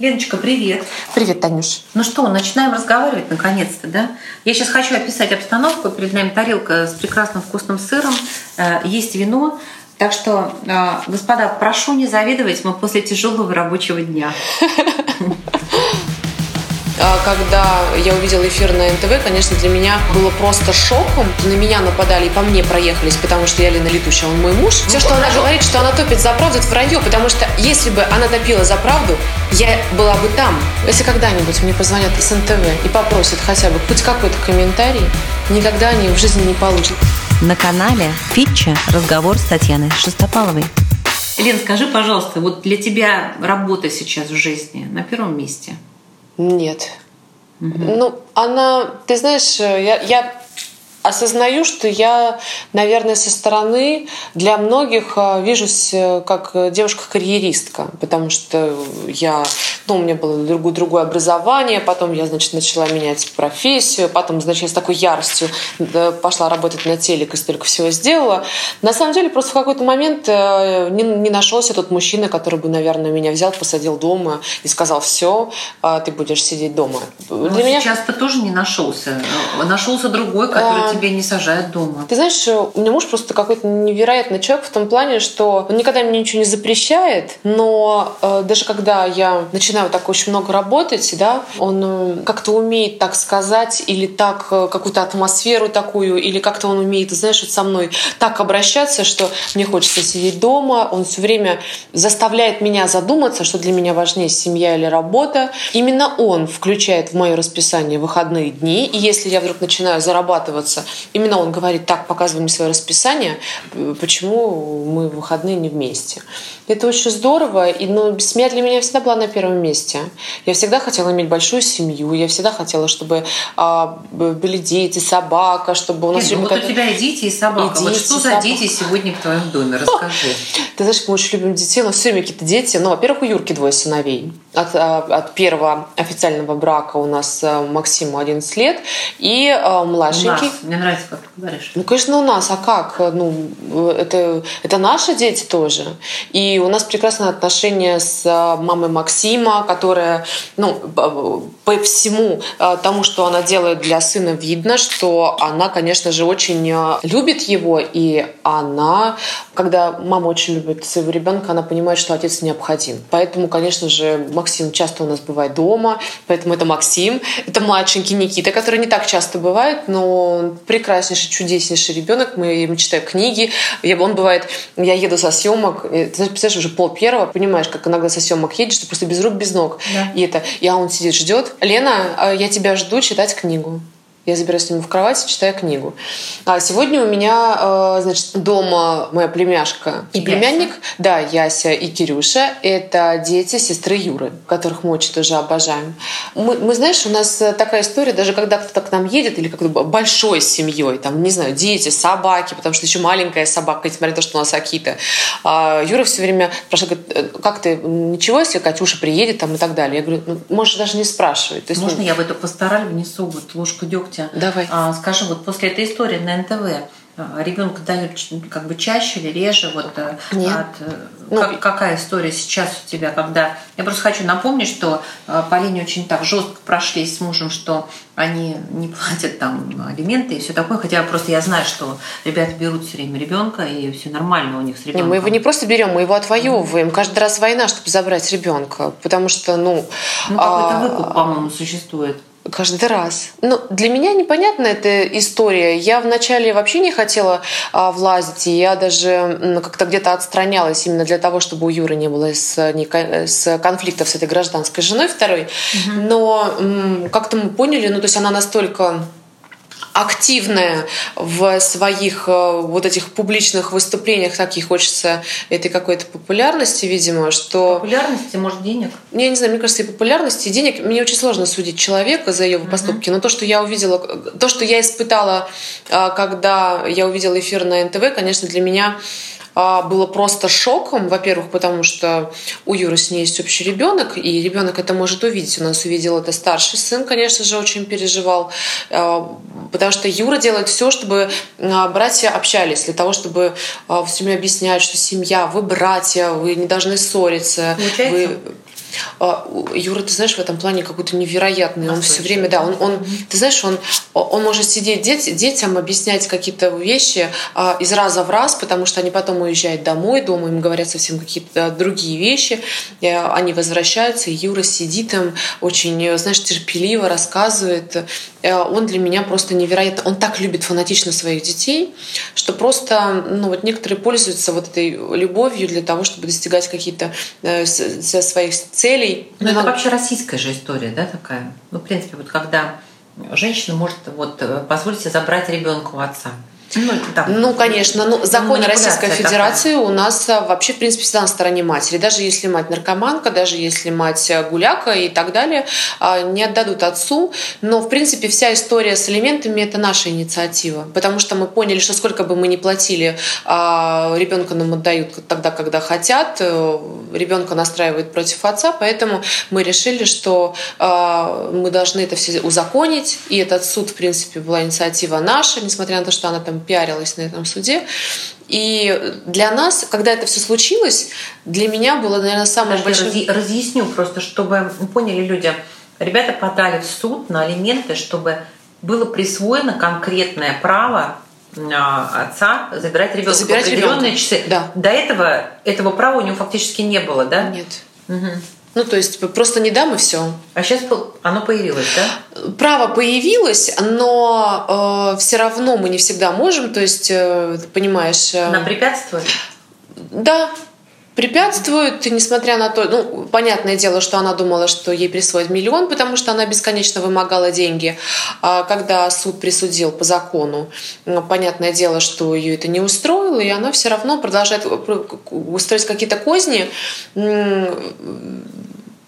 Леночка, привет. Привет, Танюш. Ну что, начинаем разговаривать наконец-то, да? Я сейчас хочу описать обстановку. Перед нами тарелка с прекрасным вкусным сыром, э, есть вино. Так что, э, господа, прошу не завидовать, мы после тяжелого рабочего дня. А, когда я увидела эфир на НТВ, конечно, для меня было просто шоком. На меня нападали и по мне проехались, потому что я Лена Летучая, он мой муж. Все, что она говорит, что она топит за правду, это вранье, потому что если бы она топила за правду, я была бы там. Если когда-нибудь мне позвонят из НТВ и попросят хотя бы хоть какой-то комментарий, никогда они в жизни не получат. На канале Фитча разговор с Татьяной Шестопаловой. Лен, скажи, пожалуйста, вот для тебя работа сейчас в жизни на первом месте – нет. Угу. Ну, она, ты знаешь, я, я осознаю, что я, наверное, со стороны для многих а, вижусь э, как девушка-карьеристка, потому что я, ну, у меня было другое, другое образование, потом я, значит, начала менять профессию, потом, значит, я с такой яростью пошла работать на телек и столько всего сделала. На самом деле, просто в какой-то момент э, не, не нашелся тот мужчина, который бы, наверное, меня взял, посадил дома и сказал, все, а, ты будешь сидеть дома. Но для меня сейчас-то тоже не нашелся. Нашелся другой, который тебя не сажают дома. Ты знаешь, у меня муж просто какой-то невероятный человек в том плане, что он никогда мне ничего не запрещает, но э, даже когда я начинаю так очень много работать, да, он э, как-то умеет так сказать или так э, какую-то атмосферу такую, или как-то он умеет, знаешь, вот со мной так обращаться, что мне хочется сидеть дома. Он все время заставляет меня задуматься, что для меня важнее семья или работа. Именно он включает в мое расписание выходные дни, и если я вдруг начинаю зарабатываться Именно он говорит, так, показывай мне свое расписание, почему мы в выходные не вместе. Это очень здорово, и, но семья для меня всегда была на первом месте. Я всегда хотела иметь большую семью, я всегда хотела, чтобы а, были дети, собака, чтобы у нас... Нет, ну, вот у тебя и дети, и собака. И вот дети, что за собака. дети сегодня в твоем доме? Расскажи. Ты знаешь, мы очень любим детей, нас все время какие-то дети. Ну, во-первых, у Юрки двое сыновей. От, а, от первого официального брака у нас э, Максиму 11 лет, и э, младшенький... У нас. Мне нравится, как ты говоришь. Ну, конечно, у нас. А как? Ну, это, это наши дети тоже. И у нас прекрасные отношения с а, мамой Максима, которая, ну, по всему а, тому, что она делает для сына, видно, что она, конечно же, очень а, любит его, и она, когда мама очень любит своего ребенка, она понимает, что отец необходим. Поэтому, конечно же, Максим часто у нас бывает дома, поэтому это Максим, это младшенький Никита, который не так часто бывает, но прекраснейший, чудеснейший ребенок, мы ему читаем книги, он бывает, я еду со съемок, представляешь, уже пол первого, понимаешь, как иногда со съемок едешь, ты просто без рук, без ног. Да. И это, я он сидит, ждет. Лена, а, я тебя жду читать книгу. Я забираюсь с ним в кровать, читаю книгу. А сегодня у меня, э, значит, дома моя племяшка и Яся. племянник. Да, Яся и Кирюша. Это дети сестры Юры, которых мы очень тоже обожаем. Мы, мы знаешь, у нас такая история, даже когда кто-то к нам едет, или как-то большой семьей, там, не знаю, дети, собаки, потому что еще маленькая собака, несмотря на то, что у нас Акита. А Юра все время спрашивает, «Э, как ты, ничего, если Катюша приедет там и так далее. Я говорю, ну, можешь даже не спрашивать. То есть, Можно ну, я в эту пастораль внесу вот ложку дегтя Костя, Давай. А, скажи, вот после этой истории на НТВ а, ребенка дают как бы чаще или реже? Вот, э, Нет. От, э, ну, как, какая история сейчас у тебя, когда... Я просто хочу напомнить, что э, Полине очень так жестко прошлись с мужем, что они не платят там алименты и все такое, хотя просто я знаю, что ребята берут все время ребенка, и все нормально у них с ребенком. Не, мы его не просто берем, мы его отвоевываем. Mm-hmm. Каждый раз война, чтобы забрать ребенка, потому что, ну... Ну, какой-то а... выкуп, по-моему, существует. Каждый раз. Ну, для меня непонятна эта история. Я вначале вообще не хотела а, влазить, и я даже ну, как-то где-то отстранялась именно для того, чтобы у Юры не было с, не, с конфликтов с этой гражданской женой второй. Угу. Но как-то мы поняли, ну, то есть она настолько активная в своих э, вот этих публичных выступлениях, так ей хочется этой какой-то популярности, видимо, что... Популярности, может, денег? Я не знаю, мне кажется, и популярности, и денег. Мне очень сложно судить человека за его поступки, uh-huh. но то, что я увидела, то, что я испытала, э, когда я увидела эфир на НТВ, конечно, для меня а, было просто шоком, во-первых, потому что у Юры с ней есть общий ребенок, и ребенок это может увидеть. У нас увидел это старший сын, конечно же, очень переживал, а, потому что Юра делает все, чтобы а, братья общались, для того, чтобы все время объяснять, что семья, вы братья, вы не должны ссориться. Получается? Вы А, Юра, ты знаешь, в этом плане какой-то невероятный. Он все время, да, он, он, ты знаешь, он, он может сидеть деть, детям, объяснять какие-то вещи а, из раза в раз, потому что они потом уезжают домой, дома им говорят совсем какие-то другие вещи, и они возвращаются, и Юра сидит им очень, знаешь, терпеливо рассказывает. Он для меня просто невероятно. Он так любит фанатично своих детей, что просто, ну вот некоторые пользуются вот этой любовью для того, чтобы достигать какие-то э, своих целей. Ну, это вообще российская же история, да, такая? Ну, в принципе, вот когда женщина может вот э, позволить себе забрать ребенка у отца. Ну, да. ну, конечно. Ну, законы Российской Федерации такая. у нас а, вообще, в принципе, всегда на стороне матери. Даже если мать наркоманка, даже если мать а, гуляка и так далее, а, не отдадут отцу. Но, в принципе, вся история с элементами – это наша инициатива. Потому что мы поняли, что сколько бы мы ни платили, ребенка нам отдают тогда, когда хотят. Э, ребенка настраивают против отца. Поэтому мы решили, что мы должны это все узаконить. И этот суд, в принципе, была инициатива наша, несмотря на то, что она там пиарилась на этом суде. И для нас, когда это все случилось, для меня было, наверное, самое большое... Разъ... Разъясню просто, чтобы поняли люди. Ребята подали в суд на алименты, чтобы было присвоено конкретное право а, отца забирать ребенка забирать в определенные ребенка. часы. Да. До этого этого права у него фактически не было, да? Нет. Угу. Ну, то есть просто не дам и все. А сейчас оно появилось, да? Право появилось, но э, все равно мы не всегда можем, то есть, э, понимаешь... Э, Нам препятствует? Да, препятствуют, несмотря на то, ну, понятное дело, что она думала, что ей присвоят миллион, потому что она бесконечно вымогала деньги. А когда суд присудил по закону, ну, понятное дело, что ее это не устроило, и она все равно продолжает устроить какие-то козни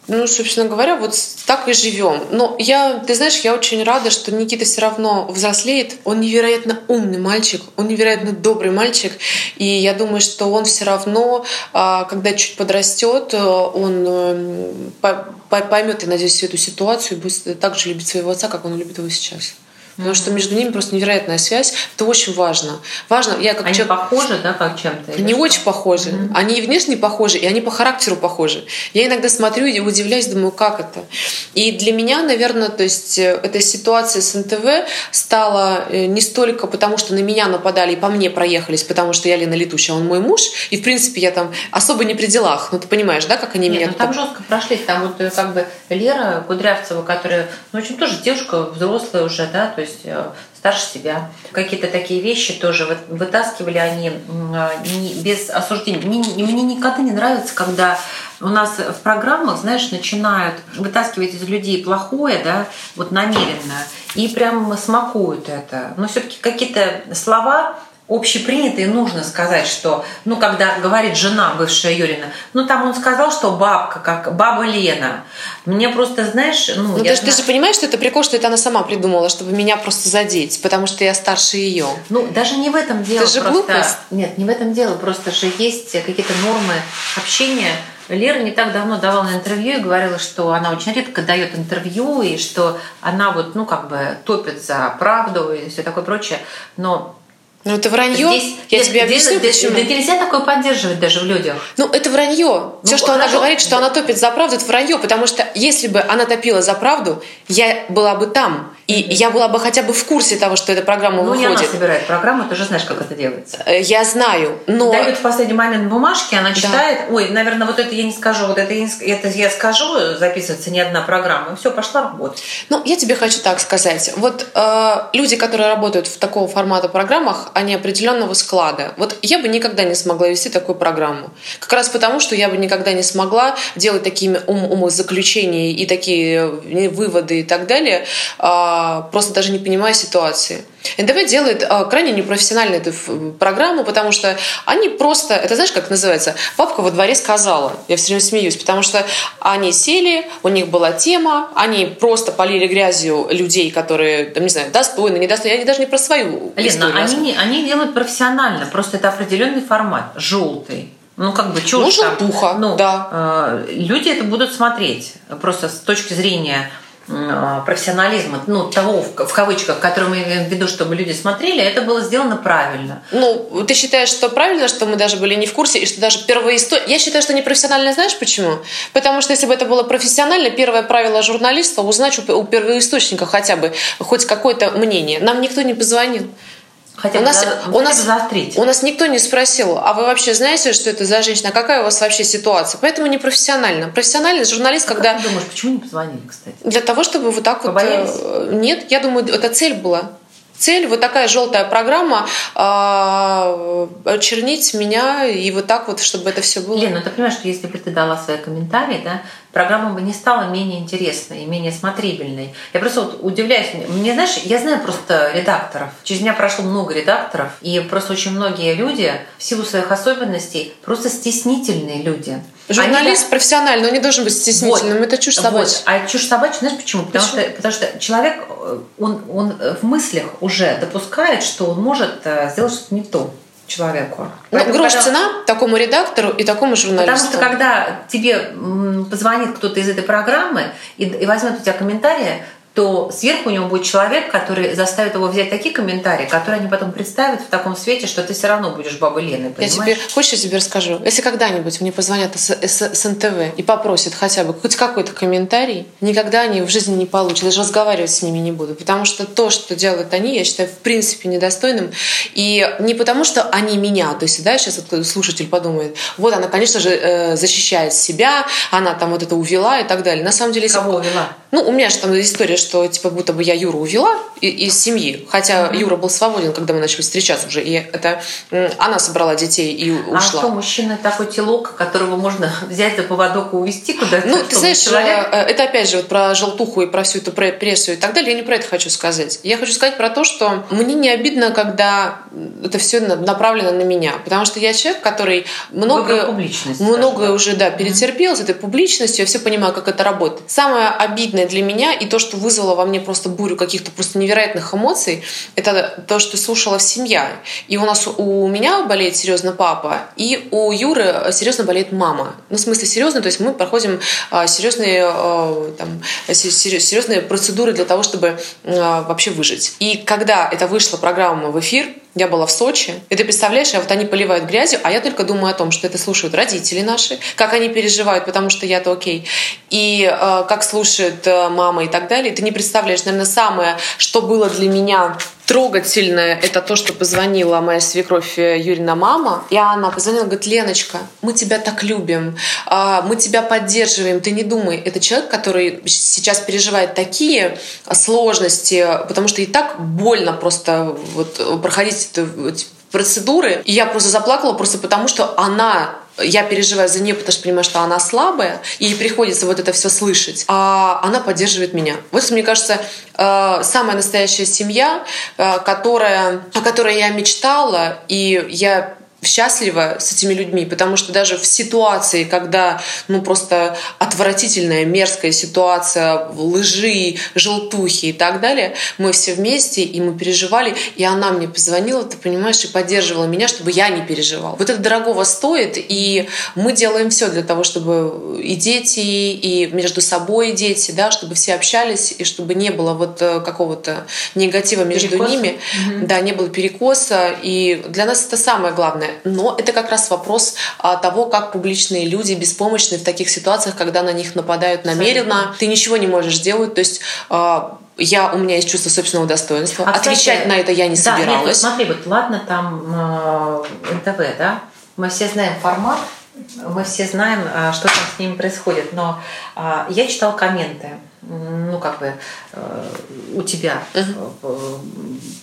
ну, собственно говоря, вот так и живем. Но я, ты знаешь, я очень рада, что Никита все равно взрослеет. Он невероятно умный мальчик, он невероятно добрый мальчик. И я думаю, что он все равно, а, когда чуть подрастет, он э, поймет, я надеюсь, эту ситуацию и будет так же любить своего отца, как он любит его сейчас. Потому что между ними просто невероятная связь. Это очень важно. Важно, я как они человек... похожи, да, как чем-то? Они очень похожи. Mm-hmm. Они и внешне похожи, и они по характеру похожи. Я иногда смотрю и удивляюсь, думаю, как это. И для меня, наверное, то есть э, эта ситуация с НТВ стала э, не столько потому, что на меня нападали и по мне проехались, потому что я Лена Летущая, он мой муж, и в принципе я там особо не при делах. Ну ты понимаешь, да, как они Нет, меня... Ну, там жестко прошлись. Там вот э, как бы Лера Кудрявцева, которая, ну, очень тоже девушка взрослая уже, да, то есть э, старше себя. Какие-то такие вещи тоже вытаскивали они не, без осуждения. Мне, мне никогда не нравится, когда у нас в программах, знаешь, начинают вытаскивать из людей плохое, да, вот намеренно, и прям смакуют это. Но все-таки какие-то слова общепринятые нужно сказать, что, ну, когда говорит жена бывшая Юрина, ну, там он сказал, что бабка, как баба Лена. Мне просто, знаешь, ну... Ну, ты, знаю... ты же понимаешь, что это прикол, что это она сама придумала, чтобы меня просто задеть, потому что я старше ее. Ну, даже не в этом дело. Это же просто... глупость. Нет, не в этом дело, просто же есть какие-то нормы общения, Лера не так давно давала интервью и говорила, что она очень редко дает интервью, и что она вот, ну, как бы топит за правду и все такое прочее. Но ну, это вранье. Здесь, я нет, тебе объясню, здесь, почему. Да нельзя такое поддерживать даже в людях. Ну, это вранье. Ну, Все, что хорошо. она говорит, что она топит за правду, это вранье. Потому что если бы она топила за правду, я была бы там. И mm-hmm. я была бы хотя бы в курсе того, что эта программа ну, выходит. Ну, не она собирает программу, ты же знаешь, как это делается. Э, я знаю, но... Дает в последний момент бумажки, она читает, да. ой, наверное, вот это я не скажу, вот это я, не... это я скажу, записывается не одна программа, и все, пошла работать. Ну, я тебе хочу так сказать. Вот э, люди, которые работают в такого формата программах, они определенного склада. Вот я бы никогда не смогла вести такую программу. Как раз потому, что я бы никогда не смогла делать такие ум умозаключения и такие э, выводы и так далее, э, просто даже не понимая ситуации. НТВ делает э, крайне непрофессиональную эту программу, потому что они просто, это знаешь, как называется, бабка во дворе сказала. Я все время смеюсь, потому что они сели, у них была тема, они просто полили грязью людей, которые, там, не знаю, достойны, недостойны. Они даже не про свою Лена. Они, они делают профессионально, просто это определенный формат, желтый. Ну, как бы, чушь ну, желтуха, ну, да. Э, люди это будут смотреть. Просто с точки зрения профессионализма, ну, того, в кавычках, который мы имеем в виду, чтобы люди смотрели, это было сделано правильно. Ну, ты считаешь, что правильно, что мы даже были не в курсе, и что даже первые истории... Я считаю, что не профессионально, знаешь почему? Потому что если бы это было профессионально, первое правило журналиста — узнать у первоисточника хотя бы хоть какое-то мнение. Нам никто не позвонил. Хотя у нас, у, нас, заострить. у нас никто не спросил, а вы вообще знаете, что это за женщина, какая у вас вообще ситуация? Поэтому не профессионально. Профессиональный журналист, а когда... Как ты думаешь, почему не позвонили, кстати? Для того, чтобы вот так Побоялись? вот... Э, нет, я думаю, это цель была цель, вот такая желтая программа, э, очернить меня и вот так вот, чтобы это все было. Лена, ну ты понимаешь, что если бы ты дала свои комментарии, да, программа бы не стала менее интересной и менее смотрибельной. Я просто вот удивляюсь. Мне, знаешь, я знаю просто редакторов. Через меня прошло много редакторов, и просто очень многие люди в силу своих особенностей просто стеснительные люди. Журналист они, профессиональный, но не должен быть стеснительным. Вот, это чушь собачья. Вот. А чушь собачья, знаешь почему? Потому, почему? Что, потому что человек, он, он в мыслях уже допускает, что он может э, сделать что-то не то человеку. Ну, грош когда... цена такому редактору и такому журналисту. Потому что когда тебе позвонит кто-то из этой программы и, и возьмет у тебя комментарии, то сверху у него будет человек, который заставит его взять такие комментарии, которые они потом представят в таком свете, что ты все равно будешь бабой Леной, понимаешь? Я тебе, хочешь, я тебе расскажу? Если когда-нибудь мне позвонят с, с, с НТВ и попросят хотя бы хоть какой-то комментарий, никогда они в жизни не получат, даже разговаривать с ними не буду, потому что то, что делают они, я считаю, в принципе, недостойным. И не потому, что они меня, то есть, да, сейчас слушатель подумает, вот она, конечно же, э, защищает себя, она там вот это увела и так далее. На самом деле... Кого увела? Ну, у меня же там история, что типа будто бы я Юру увела из семьи, хотя mm-hmm. Юра был свободен, когда мы начали встречаться уже, и это она собрала детей и ушла. А что, мужчина такой телок, которого можно взять за поводок и увезти куда-то? Ну, ты знаешь, человек... Э, это опять же вот про желтуху и про всю эту прессу и так далее, я не про это хочу сказать. Я хочу сказать про то, что мне не обидно, когда это все направлено на меня, потому что я человек, который много, многое уже да, перетерпел mm-hmm. с этой публичностью, я все понимаю, как это работает. Самое обидное для меня и то, что вызвало во мне просто бурю каких-то просто невероятных эмоций, это то, что слушала семья. И у нас у меня болеет серьезно папа, и у Юры серьезно болеет мама. Ну, в смысле серьезно, то есть мы проходим а, серьезные, а, там, серьезные процедуры для того, чтобы вообще выжить. И когда это вышла программа в эфир, я была в Сочи, и ты представляешь, а вот они поливают грязью, а я только думаю о том, что это слушают родители наши, как они переживают, потому что я-то окей, и э, как слушают э, мама и так далее. Ты не представляешь, наверное, самое, что было для меня трогательное, это то, что позвонила моя свекровь э, Юрина мама, и она позвонила, говорит, Леночка, мы тебя так любим, а, мы тебя поддерживаем, ты не думай, это человек, который сейчас переживает такие сложности, потому что и так больно просто вот проходить эти процедуры. И я просто заплакала просто потому, что она я переживаю за нее, потому что понимаю, что она слабая, и ей приходится вот это все слышать, а она поддерживает меня. Вот, мне кажется, э, самая настоящая семья, э, которая, о которой я мечтала, и я счастлива с этими людьми, потому что даже в ситуации, когда ну просто отвратительная, мерзкая ситуация, лжи, желтухи и так далее, мы все вместе, и мы переживали, и она мне позвонила, ты понимаешь, и поддерживала меня, чтобы я не переживал. Вот это дорогого стоит, и мы делаем все для того, чтобы и дети, и между собой дети, да, чтобы все общались, и чтобы не было вот э, какого-то негатива между перекоса. ними, угу. да, не было перекоса, и для нас это самое главное но это как раз вопрос а, того, как публичные люди беспомощны в таких ситуациях, когда на них нападают намеренно. Абсолютно. Ты ничего не можешь сделать, то есть а, я, у меня есть чувство собственного достоинства. А, Отвечать кстати, на это я не да, собиралась. Нет, вот смотри, вот ладно там э, НТВ, да? Мы все знаем формат, мы все знаем, что там с ними происходит, но э, я читал комменты, ну как бы э, у тебя uh-huh.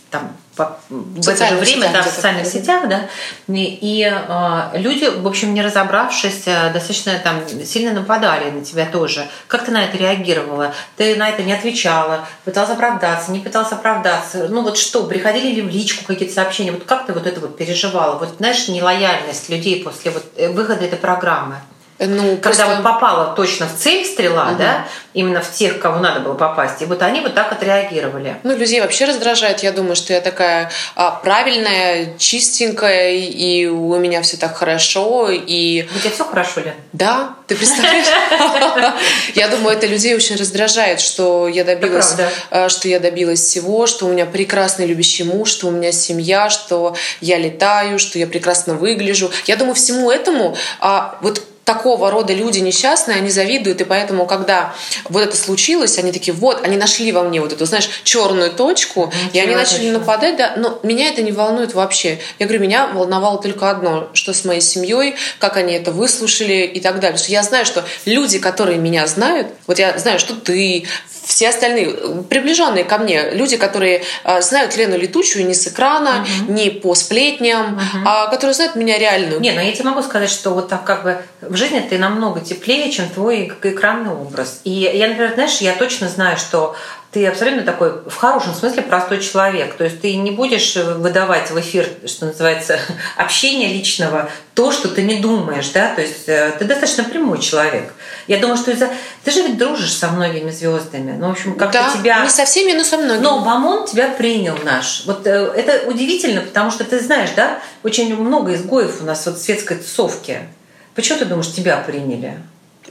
там в это же время сетях, да, в социальных сетях, да, и, и э, люди, в общем, не разобравшись, э, достаточно там сильно нападали на тебя тоже. Как ты на это реагировала? Ты на это не отвечала, пыталась оправдаться, не пыталась оправдаться. Ну вот что, приходили ли в личку какие-то сообщения? Вот как ты вот это вот переживала? Вот знаешь, нелояльность людей после вот э, выхода этой программы? Ну, Когда просто... вот попала точно в цель стрела, угу. да, именно в тех, кого надо было попасть. И вот они вот так отреагировали. Ну, людей вообще раздражает. Я думаю, что я такая а, правильная, чистенькая, и у меня все так хорошо. И... У тебя все хорошо, Лен? Да, ты представляешь? Я думаю, это людей очень раздражает, что я добилась, а, что я добилась всего, что у меня прекрасный любящий муж, что у меня семья, что я летаю, что я прекрасно выгляжу. Я думаю, всему этому а, вот такого рода люди несчастные, они завидуют, и поэтому, когда вот это случилось, они такие, вот, они нашли во мне вот эту, знаешь, черную точку, mm-hmm. и они начали точно. нападать, да, но меня это не волнует вообще. Я говорю, меня волновало только одно, что с моей семьей, как они это выслушали и так далее. Что я знаю, что люди, которые меня знают, вот я знаю, что ты, все остальные, приближенные ко мне, люди, которые э, знают Лену Летучую не с экрана, угу. не по сплетням, угу. а которые знают меня реальную. Не, но я тебе могу сказать, что вот так как бы в жизни ты намного теплее, чем твой экранный образ. И я, например, знаешь, я точно знаю, что ты абсолютно такой, в хорошем смысле, простой человек. То есть ты не будешь выдавать в эфир, что называется, общение личного, то, что ты не думаешь, да, то есть э, ты достаточно прямой человек. Я думаю, что из-за... Ты же ведь дружишь со многими звездами. Ну, в общем, как-то да, тебя... не со всеми, но со многими. Но Бамон тебя принял наш. Вот э, это удивительно, потому что ты знаешь, да, очень много изгоев у нас вот в светской тусовке. Почему ты думаешь, тебя приняли?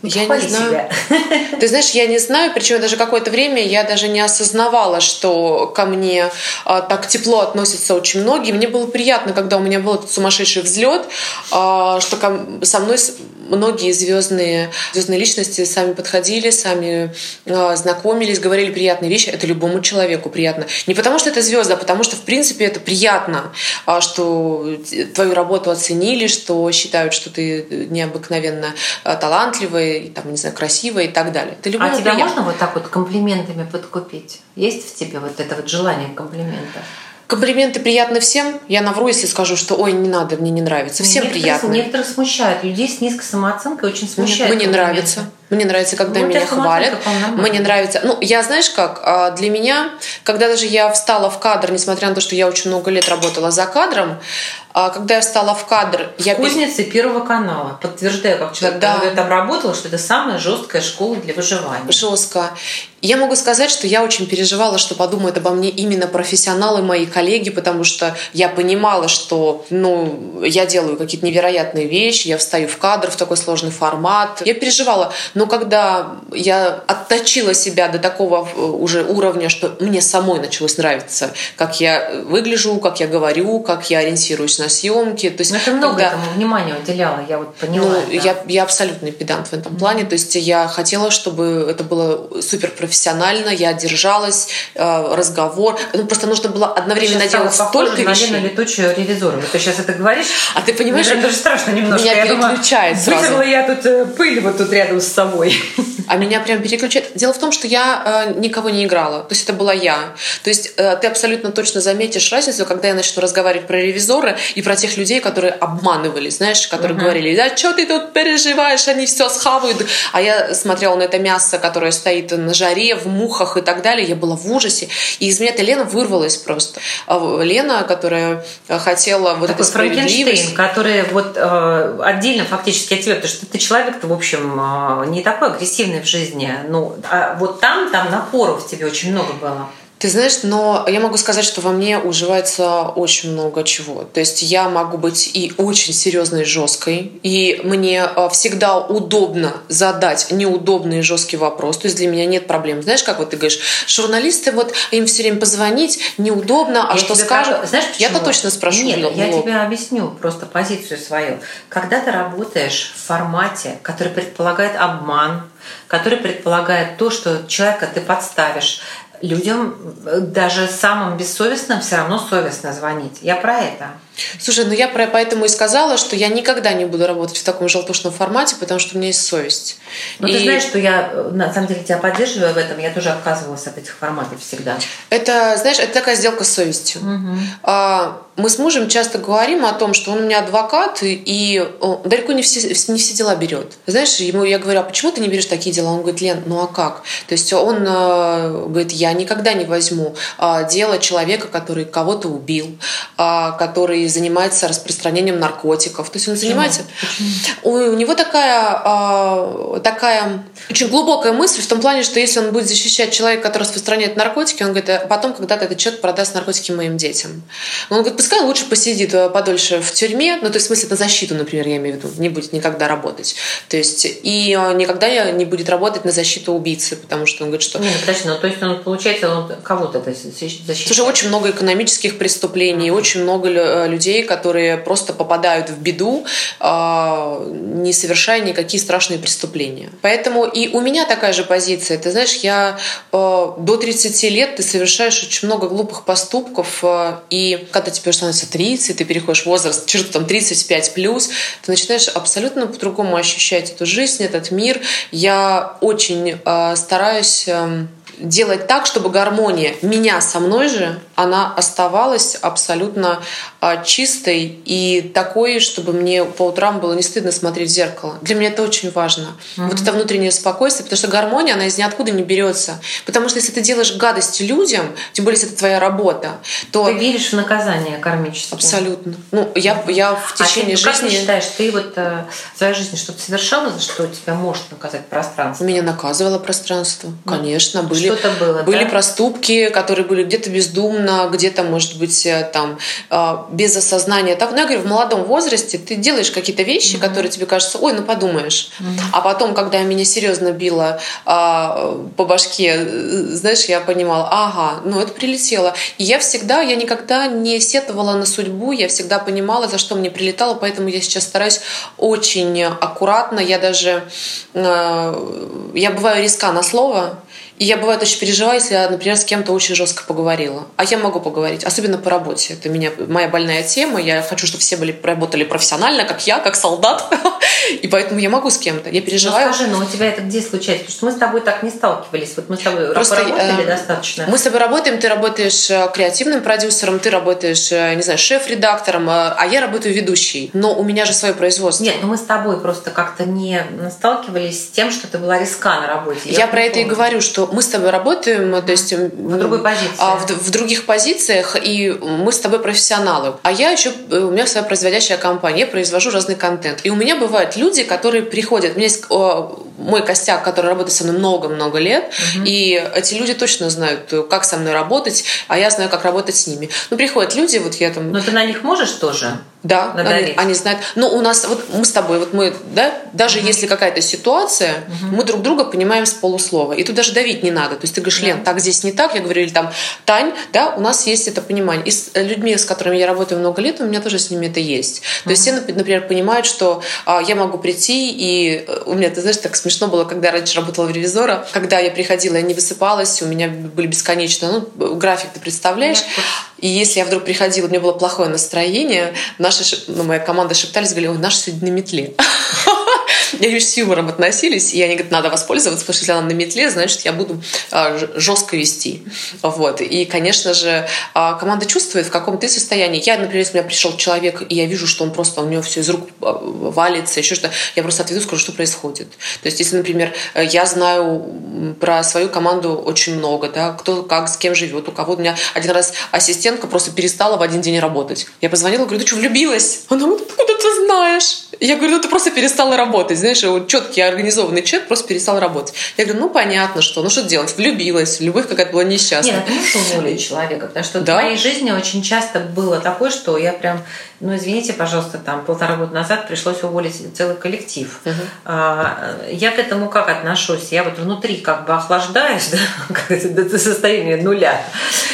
Я не знаю. Себя. Ты знаешь, я не знаю, причем даже какое-то время я даже не осознавала, что ко мне а, так тепло относятся очень многие. Мне было приятно, когда у меня был этот сумасшедший взлет, а, что ко, со мной многие звездные, звездные личности сами подходили, сами а, знакомились, говорили приятные вещи. Это любому человеку приятно. Не потому что это звезда, а потому что, в принципе, это приятно, а, что твою работу оценили, что считают, что ты необыкновенно а, талантливая, там, не знаю, красивая и так далее. Это а тебя приятно. можно вот так вот комплиментами подкупить? Есть в тебе вот это вот желание комплимента? Комплименты приятны всем. Я навру, если скажу, что ой, не надо, мне не нравится. Всем некоторых, приятно. Некоторых смущает. Людей с низкой самооценкой очень смущает. Мне, мне нравится. Мне нравится, когда ну, меня хвалят. Мне нравится. Ну, я знаешь как, а, для меня, когда даже я встала в кадр, несмотря на то, что я очень много лет работала за кадром, а, когда я встала в кадр... Я... Кузницы Первого канала. Подтверждаю, как человек, да. который там работала, что это самая жесткая школа для выживания. Жестко. Я могу сказать, что я очень переживала, что подумают обо мне именно профессионалы, мои коллеги, потому что я понимала, что ну, я делаю какие-то невероятные вещи, я встаю в кадр в такой сложный формат. Я переживала. Но когда я отточила себя до такого э, уже уровня, что мне самой началось нравиться, как я выгляжу, как я говорю, как я ориентируюсь на съемки. То есть, Но ты много когда... этому внимания уделяла, я вот поняла. Ну, да. я, я абсолютный педант в этом плане. То есть я хотела, чтобы это было супер профессионально, я держалась, э, разговор. Ну, просто нужно было одновременно делать столько на вещей. на летучую ревизору. Вот ты сейчас это говоришь. А ты понимаешь, мне даже страшно немножко. Меня я переключает думаю, сразу. я тут э, пыль вот тут рядом с собой. А меня прям переключает. Дело в том, что я э, никого не играла. То есть это была я. То есть э, ты абсолютно точно заметишь разницу, когда я начну разговаривать про ревизора и про тех людей, которые обманывали, знаешь, которые uh-huh. говорили, да что ты тут переживаешь, они все схавают. А я смотрела на это мясо, которое стоит на жаре, в мухах и так далее. Я была в ужасе. И из меня эта Лена вырвалась просто. А Лена, которая хотела вот Такой это справедливость. который вот э, отдельно фактически от тебя, потому что ты человек-то, в общем, э, не такой агрессивный в жизни. Ну, а вот там, там напоров в тебе очень много было. Ты знаешь, но я могу сказать, что во мне уживается очень много чего. То есть я могу быть и очень серьезной и жесткой, и мне а, всегда удобно задать неудобный и жесткий вопрос. То есть для меня нет проблем. Знаешь, как вот ты говоришь, журналисты, вот им все время позвонить неудобно, а я что скажут? Как... Знаешь, почему? Я-то точно спрошу. Нет, я тебе объясню просто позицию свою. Когда ты работаешь в формате, который предполагает обман, который предполагает то, что человека ты подставишь, людям, э, даже самым бессовестным, все равно совестно звонить. Я про это. Слушай, ну я про, поэтому и сказала, что я никогда не буду работать в таком желтушном формате, потому что у меня есть совесть. Ну и... ты знаешь, что я на самом деле тебя поддерживаю в этом, я тоже отказывалась от этих форматов всегда. Это, знаешь, это такая сделка с совестью. Угу. А, мы с мужем часто говорим о том, что он у меня адвокат, и он далеко не все, не все дела берет. Знаешь, ему я говорю, а почему ты не берешь такие дела? Он говорит, Лен, ну а как? То есть он э, говорит, я никогда не возьму э, дело человека, который кого-то убил, э, который который занимается распространением наркотиков. То есть он Почему? занимается... У, у него такая, э, такая очень глубокая мысль в том плане, что если он будет защищать человека, который распространяет наркотики, он говорит, а потом когда-то этот человек продаст наркотики моим детям. Он говорит, пускай лучше посидит э, подольше в тюрьме, ну то есть в смысле на защиту, например, я имею в виду, не будет никогда работать. То есть и никогда не будет работать на защиту убийцы, потому что он говорит, что... Нет, подожди, ну то есть он, получается, он кого-то защищает? Слушай, очень много экономических преступлений, очень много э, людей, которые просто попадают в беду, а, не совершая никакие страшные преступления. Поэтому и у меня такая же позиция. Ты знаешь, я э, до 30 лет ты совершаешь очень много глупых поступков, э, и когда тебе становится 30, ты переходишь в возраст, черту там 35 плюс, ты начинаешь абсолютно по-другому ощущать эту жизнь, этот мир. Я очень стараюсь эм, делать так, чтобы гармония меня со мной же, она оставалась абсолютно а, чистой и такой, чтобы мне по утрам было не стыдно смотреть в зеркало. Для меня это очень важно. Mm-hmm. Вот это внутреннее спокойствие, потому что гармония, она из ниоткуда не берется. Потому что если ты делаешь гадость людям, тем более если это твоя работа, то... Ты веришь в наказание кармическое? Абсолютно. Ну, я, я в течение а ты, жизни... Как ты считаешь, ты вот э, в своей жизни что-то совершала, за что тебя может наказать пространство? Меня наказывало пространство, конечно. Были что-то было, Были да? проступки, которые были где-то бездумно, где-то, может быть, э, там э, без осознания. Так, ну, я говорю, в молодом возрасте ты делаешь какие-то вещи, mm-hmm. которые тебе кажутся, ой, ну подумаешь. Mm-hmm. А потом, когда меня серьезно било а, по башке, э, знаешь, я понимала, ага, ну это прилетело. И я всегда, я никогда не сетовала на судьбу, я всегда понимала, за что мне прилетало, поэтому я сейчас стараюсь очень аккуратно. Я даже, я бываю риска на слово, и я бывает очень переживаю, если я, например, с кем-то очень жестко поговорила. А я могу поговорить, особенно по работе. Это меня, моя больная тема. Я хочу, чтобы все были, работали профессионально, как я, как солдат. И поэтому я могу с кем-то. Я переживаю. Ну, скажи, но у тебя это где случается? Потому что мы с тобой так не сталкивались. Вот мы с тобой Просто, работали э, достаточно. Мы с тобой работаем, ты работаешь э, креативным продюсером, ты работаешь, э, не знаю, шеф-редактором, э, а я работаю ведущей. Но у меня же свое производство. Нет, ну мы с тобой просто как-то не сталкивались с тем, что ты была риска на работе. Я, я про это и говорю, что мы с тобой работаем, то есть в другой позиции, а, в, в других позициях, и мы с тобой профессионалы. А я еще у меня своя производящая компания, я произвожу разный контент, и у меня бывают люди, которые приходят. У меня есть мой костяк, который работает со мной много-много лет, угу. и эти люди точно знают, как со мной работать, а я знаю, как работать с ними. Ну приходят люди, вот я там. Но ты на них можешь тоже? Да, они, они знают. Но у нас, вот мы с тобой, вот мы, да, даже угу. если какая-то ситуация, угу. мы друг друга понимаем с полуслова. И тут даже давить не надо. То есть ты говоришь, Лен, да. так здесь не так. Я говорю, или там, Тань, да, у нас есть это понимание. И с людьми, с которыми я работаю много лет, у меня тоже с ними это есть. То угу. есть все, например, понимают, что а, я могу прийти, и э, у меня, ты знаешь, так смешно было, когда я раньше работала в ревизора, когда я приходила, я не высыпалась, у меня были бесконечно, ну, график ты представляешь. И если я вдруг приходила, у меня было плохое настроение, наши, ну, моя команда шептались, говорили, ой, наш сегодня на метле. Говорю, с юмором относились, и они говорят, надо воспользоваться, потому что если она на метле, значит, я буду а, жестко вести. Вот. И, конечно же, а, команда чувствует, в каком ты состоянии. Я, например, если у меня пришел человек, и я вижу, что он просто, у него все из рук а, валится, еще что-то, я просто отведу, скажу, что происходит. То есть, если, например, я знаю про свою команду очень много, да, кто как, с кем живет, у кого у меня один раз ассистентка просто перестала в один день работать. Я позвонила, говорю, ты что, влюбилась? Она говорит, откуда ты знаешь? Я говорю, ну ты просто перестала работать. Знаешь, вот четкий организованный человек просто перестал работать. Я говорю, ну понятно, что, ну что делать? Влюбилась, любовь какая-то была несчастная. Нет, не уволить человека, потому что да? в моей жизни очень часто было такое, что я прям, ну извините, пожалуйста, там полтора года назад пришлось уволить целый коллектив. Угу. Я к этому как отношусь? Я вот внутри как бы охлаждаюсь да, до состояния нуля.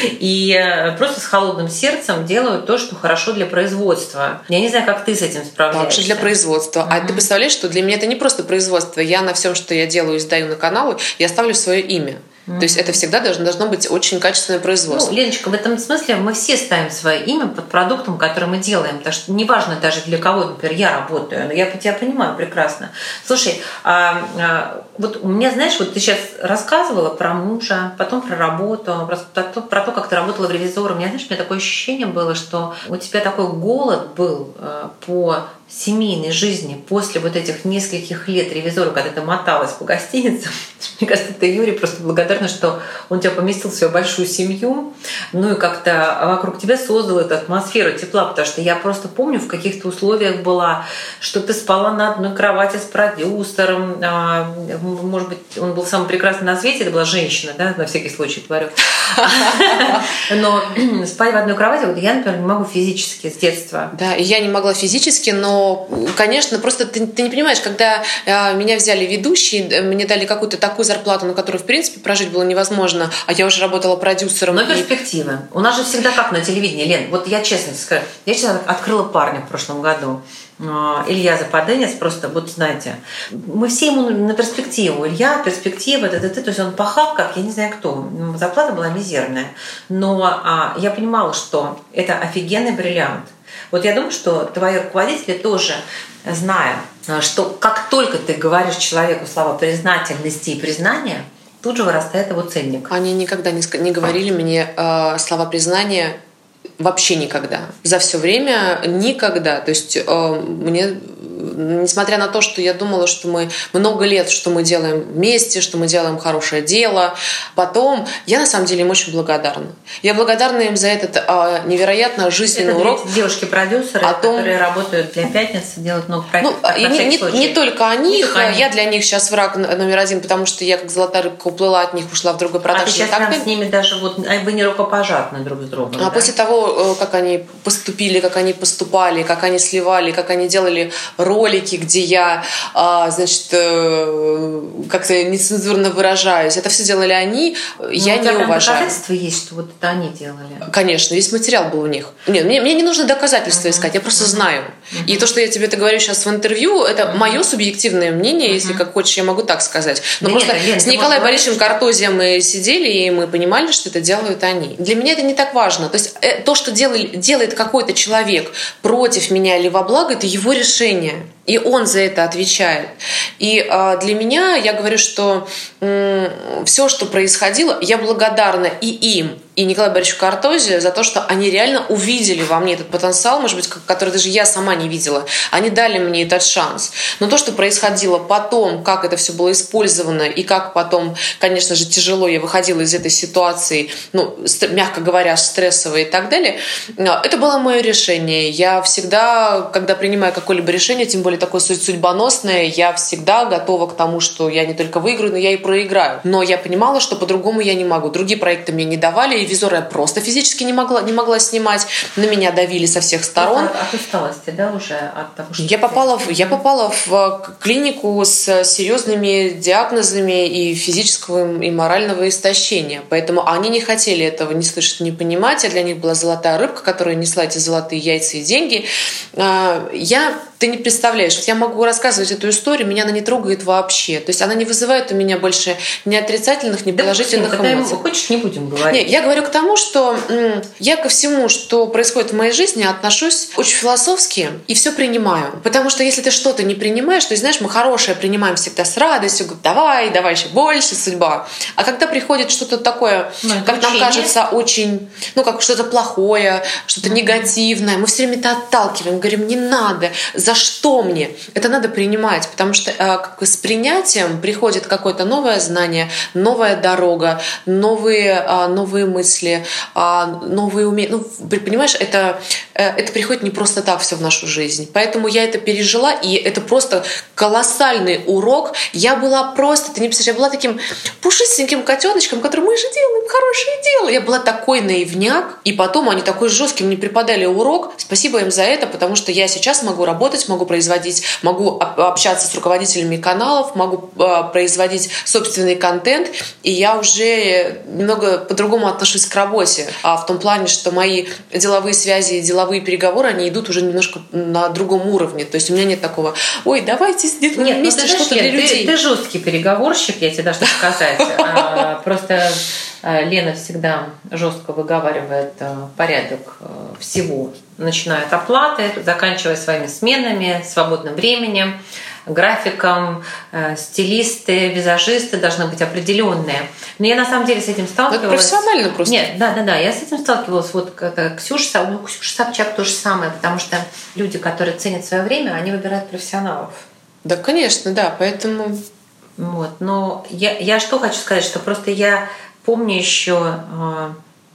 И э, просто с холодным сердцем делаю то, что хорошо для производства. Я не знаю, как ты с этим справляешься. Вообще для производства. Uh-huh. А ты представляешь, что для меня это не просто производство. Я на всем, что я делаю, издаю на каналы, я ставлю свое имя. Mm-hmm. То есть это всегда должно, должно быть очень качественное производство. Ну, Леночка, в этом смысле мы все ставим свое имя под продуктом, который мы делаем. Потому что неважно даже для кого, например, я работаю, но я тебя понимаю прекрасно. Слушай, а, а, вот у меня, знаешь, вот ты сейчас рассказывала про мужа, потом про работу, про, про, про то, как ты работала в ревизоре. У меня, знаешь, у меня такое ощущение было, что у тебя такой голод был а, по семейной жизни после вот этих нескольких лет ревизора, когда ты моталась по гостиницам, мне кажется, ты, Юрий, просто благодарна, что он тебя поместил в свою большую семью, ну и как-то вокруг тебя создал эту атмосферу тепла, потому что я просто помню, в каких-то условиях была, что ты спала на одной кровати с продюсером, а, может быть, он был самый прекрасный на свете, это была женщина, да, на всякий случай говорю. Но спать в одной кровати, вот я, например, не могу физически с детства. Да, я не могла физически, но, конечно, просто ты, ты не понимаешь, когда э, меня взяли ведущие, мне дали какую-то такую зарплату, на которую, в принципе, прожить было невозможно, а я уже работала продюсером. Но и... перспективы. У нас же всегда как на телевидении, Лен, вот я честно скажу, я сейчас открыла парня в прошлом году. А, Илья Западенец, просто, вот знаете, мы все ему на перспективу. Илья, перспектива, да, да, да, то есть он пахал, как я не знаю кто. Зарплата была мизерная. Но а, я понимала, что это офигенный бриллиант. Вот я думаю, что твои руководители тоже, зная, что как только ты говоришь человеку слова признательности и признания, тут же вырастает его ценник. Они никогда не, не говорили мне э, слова признания вообще никогда. За все время никогда. То есть э, мне несмотря на то, что я думала, что мы много лет, что мы делаем вместе, что мы делаем хорошее дело, потом я на самом деле им очень благодарна. Я благодарна им за этот а, невероятно жизненный Это урок. Девушки-продюсеры, о том, которые работают для пятницы, делают много проектов. Ну, и не, не, не только о них, не я для них сейчас враг номер один, потому что я как золотая рыбка уплыла от них, ушла в другой продаж. А ты сейчас так... с ними даже вот а вы не рукопожатны друг с другом. А да? после того, э, как они поступили, как они поступали, как они сливали, как они делали ролики, где я, а, значит, э, как-то нецензурно выражаюсь. Это все делали они, Но я не уважаю. доказательства есть, что вот это они делали? Конечно, весь материал был у них. Нет, мне, мне не нужно доказательства uh-huh. искать, я просто uh-huh. знаю. Uh-huh. И то, что я тебе это говорю сейчас в интервью, это uh-huh. мое субъективное мнение, uh-huh. если как хочешь, я могу так сказать. Но да просто нет, нет, с Николаем Борисовичем Картозием мы сидели, и мы понимали, что это делают они. Для меня это не так важно. То есть э, то, что делает, делает какой-то человек против меня или во благо, это его решение. И он за это отвечает. И э, для меня, я говорю, что э, все, что происходило, я благодарна и им, и Николаю Борисовичу Картозе за то, что они реально увидели во мне этот потенциал, может быть, который даже я сама не видела. Они дали мне этот шанс. Но то, что происходило потом, как это все было использовано, и как потом, конечно же, тяжело я выходила из этой ситуации, ну, мягко говоря, стрессовой и так далее, а, это было мое решение. Я всегда, когда принимаю какое-либо решение, тем более такое судьбоносное, я всегда готова к тому, что я не только выиграю, но я и проиграю. Но я понимала, что по-другому я не могу. Другие проекты мне не давали, телевизора я просто физически не могла, не могла снимать. На меня давили со всех сторон. От, от усталости, да, уже от того, что я попала, в, я попала в э, клинику с серьезными диагнозами и физического и морального истощения. Поэтому они не хотели этого не слышать, не понимать. А для них была золотая рыбка, которая несла эти золотые яйца и деньги. А, я ты не представляешь, вот я могу рассказывать эту историю, меня она не трогает вообще. То есть она не вызывает у меня больше ни отрицательных, ни положительных да, эмоций. Хочешь, не будем говорить. Нет, я говорю к тому, что я ко всему, что происходит в моей жизни, отношусь очень философски и все принимаю. Потому что если ты что-то не принимаешь, то, знаешь, мы хорошее принимаем всегда с радостью, говорим, давай, давай еще больше, судьба. А когда приходит что-то такое, ну, как нам кажется, очень, ну, как что-то плохое, что-то mm-hmm. негативное, мы все время это отталкиваем, говорим, не надо, за что мне? Это надо принимать, потому что э, с принятием приходит какое-то новое знание, новая дорога, новые, э, новые мысли, э, новые умения. Ну, понимаешь, это, э, это приходит не просто так все в нашу жизнь. Поэтому я это пережила, и это просто колоссальный урок. Я была просто, ты не представляешь, я была таким пушистеньким котеночком, который мы же делаем хорошее дело. Я была такой наивняк, и потом они такой жесткий мне преподали урок. Спасибо им за это, потому что я сейчас могу работать могу производить, могу общаться с руководителями каналов, могу а, производить собственный контент, и я уже немного по-другому отношусь к работе, а в том плане, что мои деловые связи и деловые переговоры, они идут уже немножко на другом уровне. То есть у меня нет такого, ой, давайте сделаем нет, ну вместе что-то для людей. Ты, ты жесткий переговорщик, я тебе должна сказать. А, просто а, Лена всегда жестко выговаривает порядок всего начиная от оплаты, заканчивая своими сменами, свободным временем. Графикам, э, стилисты, визажисты должны быть определенные. Но я на самом деле с этим сталкивалась. Это профессионально просто. Нет, да, да, да. Я с этим сталкивалась. Вот Ксюша, у Ксюши Собчак то же самое, потому что люди, которые ценят свое время, они выбирают профессионалов. Да, конечно, да. Поэтому вот. Но я, я что хочу сказать, что просто я помню еще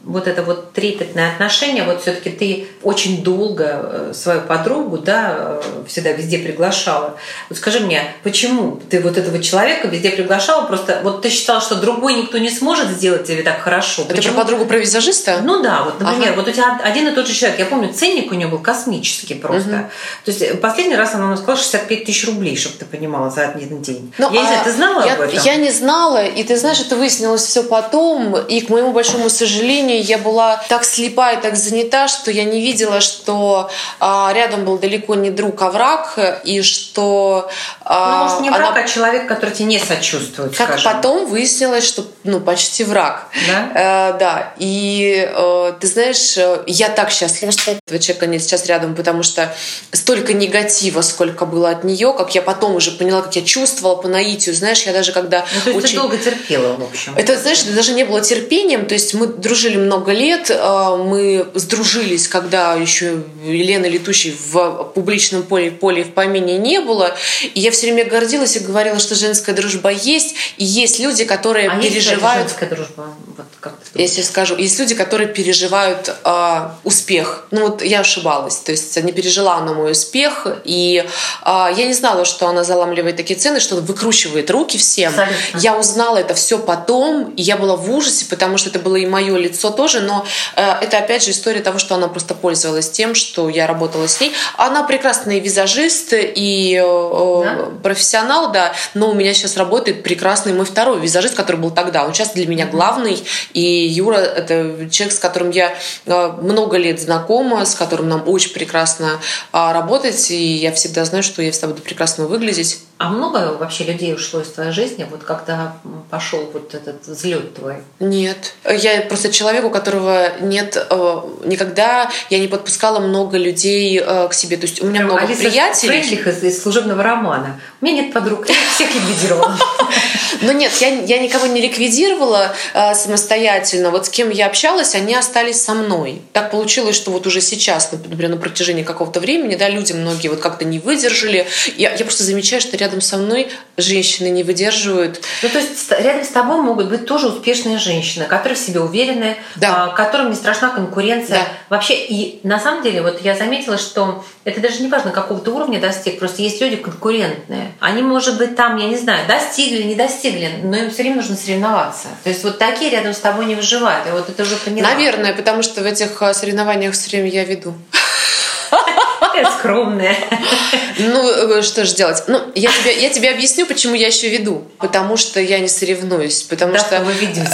вот это вот трепетное отношение, вот все-таки ты очень долго э, свою подругу, да, э, всегда везде приглашала. Вот скажи мне, почему ты вот этого человека везде приглашала? Просто вот ты считала, что другой никто не сможет сделать тебе так хорошо. Это почему? про подругу про визажиста? Ну да, вот, например, ага. вот у тебя один и тот же человек. Я помню, ценник у него был космический просто. Угу. То есть э, последний раз она мне сказала 65 тысяч рублей, чтобы ты понимала, за один день. Ну, я а не знаю, ты знала я, об этом? Я не знала, и ты знаешь, это выяснилось все потом, и к моему большому сожалению, сожалению, я была так слепа и так занята, что я не видела, что а, рядом был далеко не друг, а враг, и что... А, ну, может, не враг, она... а человек, который тебе не сочувствует, Как скажем. потом выяснилось, что ну, почти враг. Да? Э, да. И э, ты знаешь, я так счастлива, что этого человека нет сейчас рядом, потому что столько негатива, сколько было от нее, как я потом уже поняла, как я чувствовала по наитию. Знаешь, я даже когда... Ну, то есть очень... ты долго терпела, в общем. Это, знаешь, это даже не было терпением. То есть мы дружили много лет. Э, мы сдружились, когда еще Елены Летущей в публичном поле, поле в помине не было. И я все время гордилась и говорила, что женская дружба есть. И есть люди, которые а переживают... Есть женская дружба? Вот как Если скажу, есть люди, которые переживают э, успех. Ну вот я ошибалась. То есть не пережила она мой успех. И э, я не знала, что она заламливает такие цены, что выкручивает руки всем. Абсолютно. Я узнала это все потом. И я была в ужасе, потому что это было и мое лицо тоже но э, это опять же история того, что она просто пользовалась тем, что я работала с ней. Она прекрасный визажист и э, да? профессионал, да, но у меня сейчас работает прекрасный мой второй визажист, который был тогда. Он сейчас для меня главный, и Юра — это человек, с которым я э, много лет знакома, с которым нам очень прекрасно а, работать, и я всегда знаю, что я всегда буду прекрасно выглядеть. А много вообще людей ушло из твоей жизни, вот когда пошел вот этот взлет твой? Нет. Я просто человек, у которого нет э, никогда я не подпускала много людей э, к себе. То есть у меня много Алиса приятелей. Фрейдлих из, из служебного романа. У меня нет подруг, я всех ликвидировала. Но нет, я, я никого не ликвидировала э, самостоятельно. Вот с кем я общалась, они остались со мной. Так получилось, что вот уже сейчас, например, на протяжении какого-то времени, да, люди многие вот как-то не выдержали. Я, я просто замечаю, что рядом рядом со мной женщины не выдерживают. Ну, то есть рядом с тобой могут быть тоже успешные женщины, которые в себе уверены, да. А, которым не страшна конкуренция. Да. Вообще, и на самом деле, вот я заметила, что это даже не важно, какого-то уровня достиг, просто есть люди конкурентные. Они, может быть, там, я не знаю, достигли, не достигли, но им все время нужно соревноваться. То есть вот такие рядом с тобой не выживают. И вот это уже поняла. Наверное, потому что в этих а, соревнованиях все время я веду. Такая скромная. Ну, э, что же делать? Ну, я тебе, я тебе объясню, почему я еще веду. Потому что я не соревнуюсь. Потому да, что... вы ведете.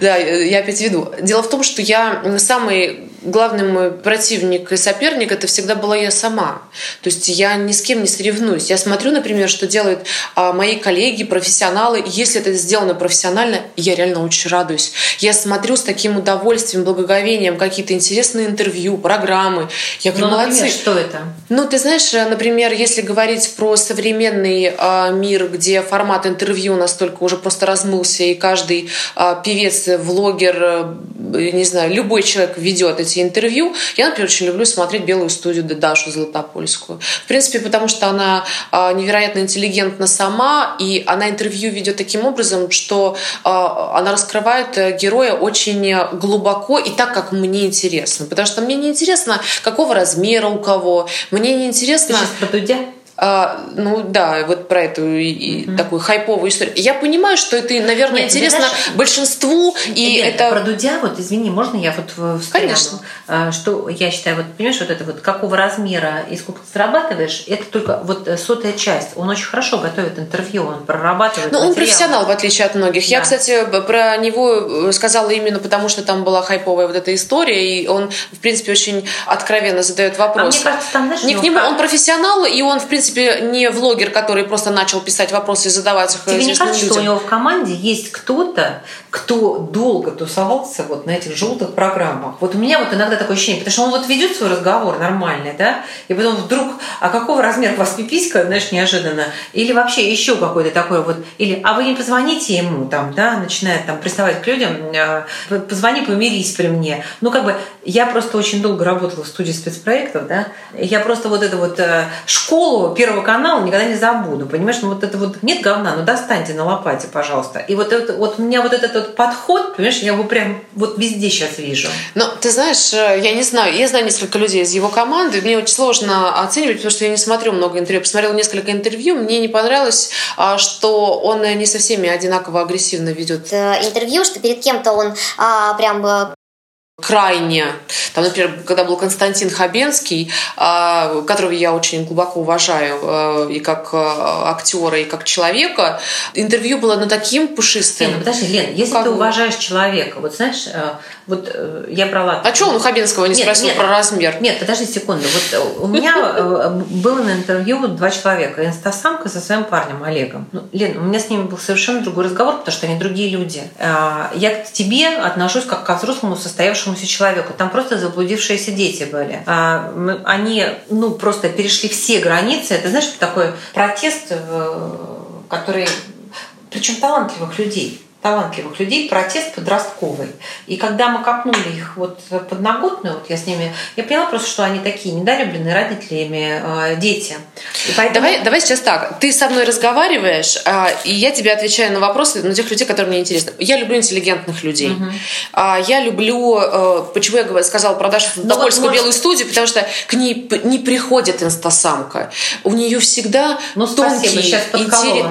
Да, я опять веду. Дело в том, что я самый главный мой противник и соперник это всегда была я сама. То есть я ни с кем не соревнуюсь. Я смотрю, например, что делают а, мои коллеги, профессионалы. Если это сделано профессионально, я реально очень радуюсь. Я смотрю с таким удовольствием, благоговением какие-то интересные интервью, программы. Я говорю, ну, молодцы. Например, что это? Ну, ты знаешь, например, если говорить про современный а, мир, где формат интервью настолько уже просто размылся, и каждый а, певец, влогер, не знаю, любой человек ведет эти интервью, я, например, очень люблю смотреть «Белую студию» Дашу Златопольскую. В принципе, потому что она а, невероятно интеллигентна сама, и она интервью ведет таким образом, что она раскрывает э, героя очень глубоко и так, как мне интересно. Потому что мне не интересно, какого размера у кого. Мне не интересно... Ты сейчас про Дудя? А, ну да, вот про эту и, угу. такую хайповую историю. Я понимаю, что это, наверное, Нет, интересно знаешь, большинству. И Нет, это... Про Дудя, вот извини, можно я вот встряну? Конечно. А, что я считаю, вот понимаешь, вот это вот какого размера и сколько ты зарабатываешь, это только вот сотая часть. Он очень хорошо готовит интервью, он прорабатывает Ну, он профессионал, в отличие от многих. Да. Я, кстати, про него сказала именно потому, что там была хайповая вот эта история, и он, в принципе, очень откровенно задает вопрос. А мне кажется, там, знаешь, Не к нему, он профессионал, и он, в принципе, принципе, не влогер, который просто начал писать вопросы и задавать их Тебе не кажется, людям. что у него в команде есть кто-то, кто долго тусовался вот на этих желтых программах? Вот у меня вот иногда такое ощущение, потому что он вот ведет свой разговор нормальный, да, и потом вдруг, а какого размера у вас пиписька, знаешь, неожиданно, или вообще еще какой-то такой вот, или, а вы не позвоните ему там, да, начинает там приставать к людям, «А, позвони, помирись при мне. Ну, как бы, я просто очень долго работала в студии спецпроектов, да, я просто вот эту вот э, школу Первого канала никогда не забуду, понимаешь, ну вот это вот, нет говна, ну достаньте на лопате, пожалуйста. И вот, это, вот у меня вот этот вот подход, понимаешь, я его прям вот везде сейчас вижу. Ну, ты знаешь, э, я не знаю, я знаю несколько людей из его команды, мне очень сложно оценивать, потому что я не смотрю много интервью, посмотрела несколько интервью, мне не понравилось, а, что он не со всеми одинаково агрессивно ведет э, интервью, что перед кем-то он а, прям крайне. Там, например, когда был Константин Хабенский, а, которого я очень глубоко уважаю а, и как а, актера, и как человека, интервью было ну, таким пушистым. Лен, подожди, Лен, если как ты уважаешь человека, вот знаешь, вот э, я брала... А что он у Хабенского не нет, спросил нет, про размер? Нет, подожди секунду. Вот э, у меня э, было на интервью два человека. Инстасамка со своим парнем Олегом. Ну, Лен, у меня с ними был совершенно другой разговор, потому что они другие люди. Я к тебе отношусь как к взрослому состоявшемуся человеку. Там просто заблудившиеся дети были. Они, ну, просто перешли все границы. Это, знаешь, такой протест, который... Причем талантливых людей талантливых людей, протест подростковый. И когда мы копнули их вот подноготную, вот я с ними, я поняла просто, что они такие недолюбленные родителями э, дети. И поэтому... давай, давай сейчас так. Ты со мной разговариваешь, э, и я тебе отвечаю на вопросы на тех людей, которые мне интересны. Я люблю интеллигентных людей. Угу. Э, я люблю, э, почему я сказала про Дашу Фантопольскую вот, белую студию, потому что к ней не приходит инстасамка. У нее всегда ну, тонкий, сейчас интерес...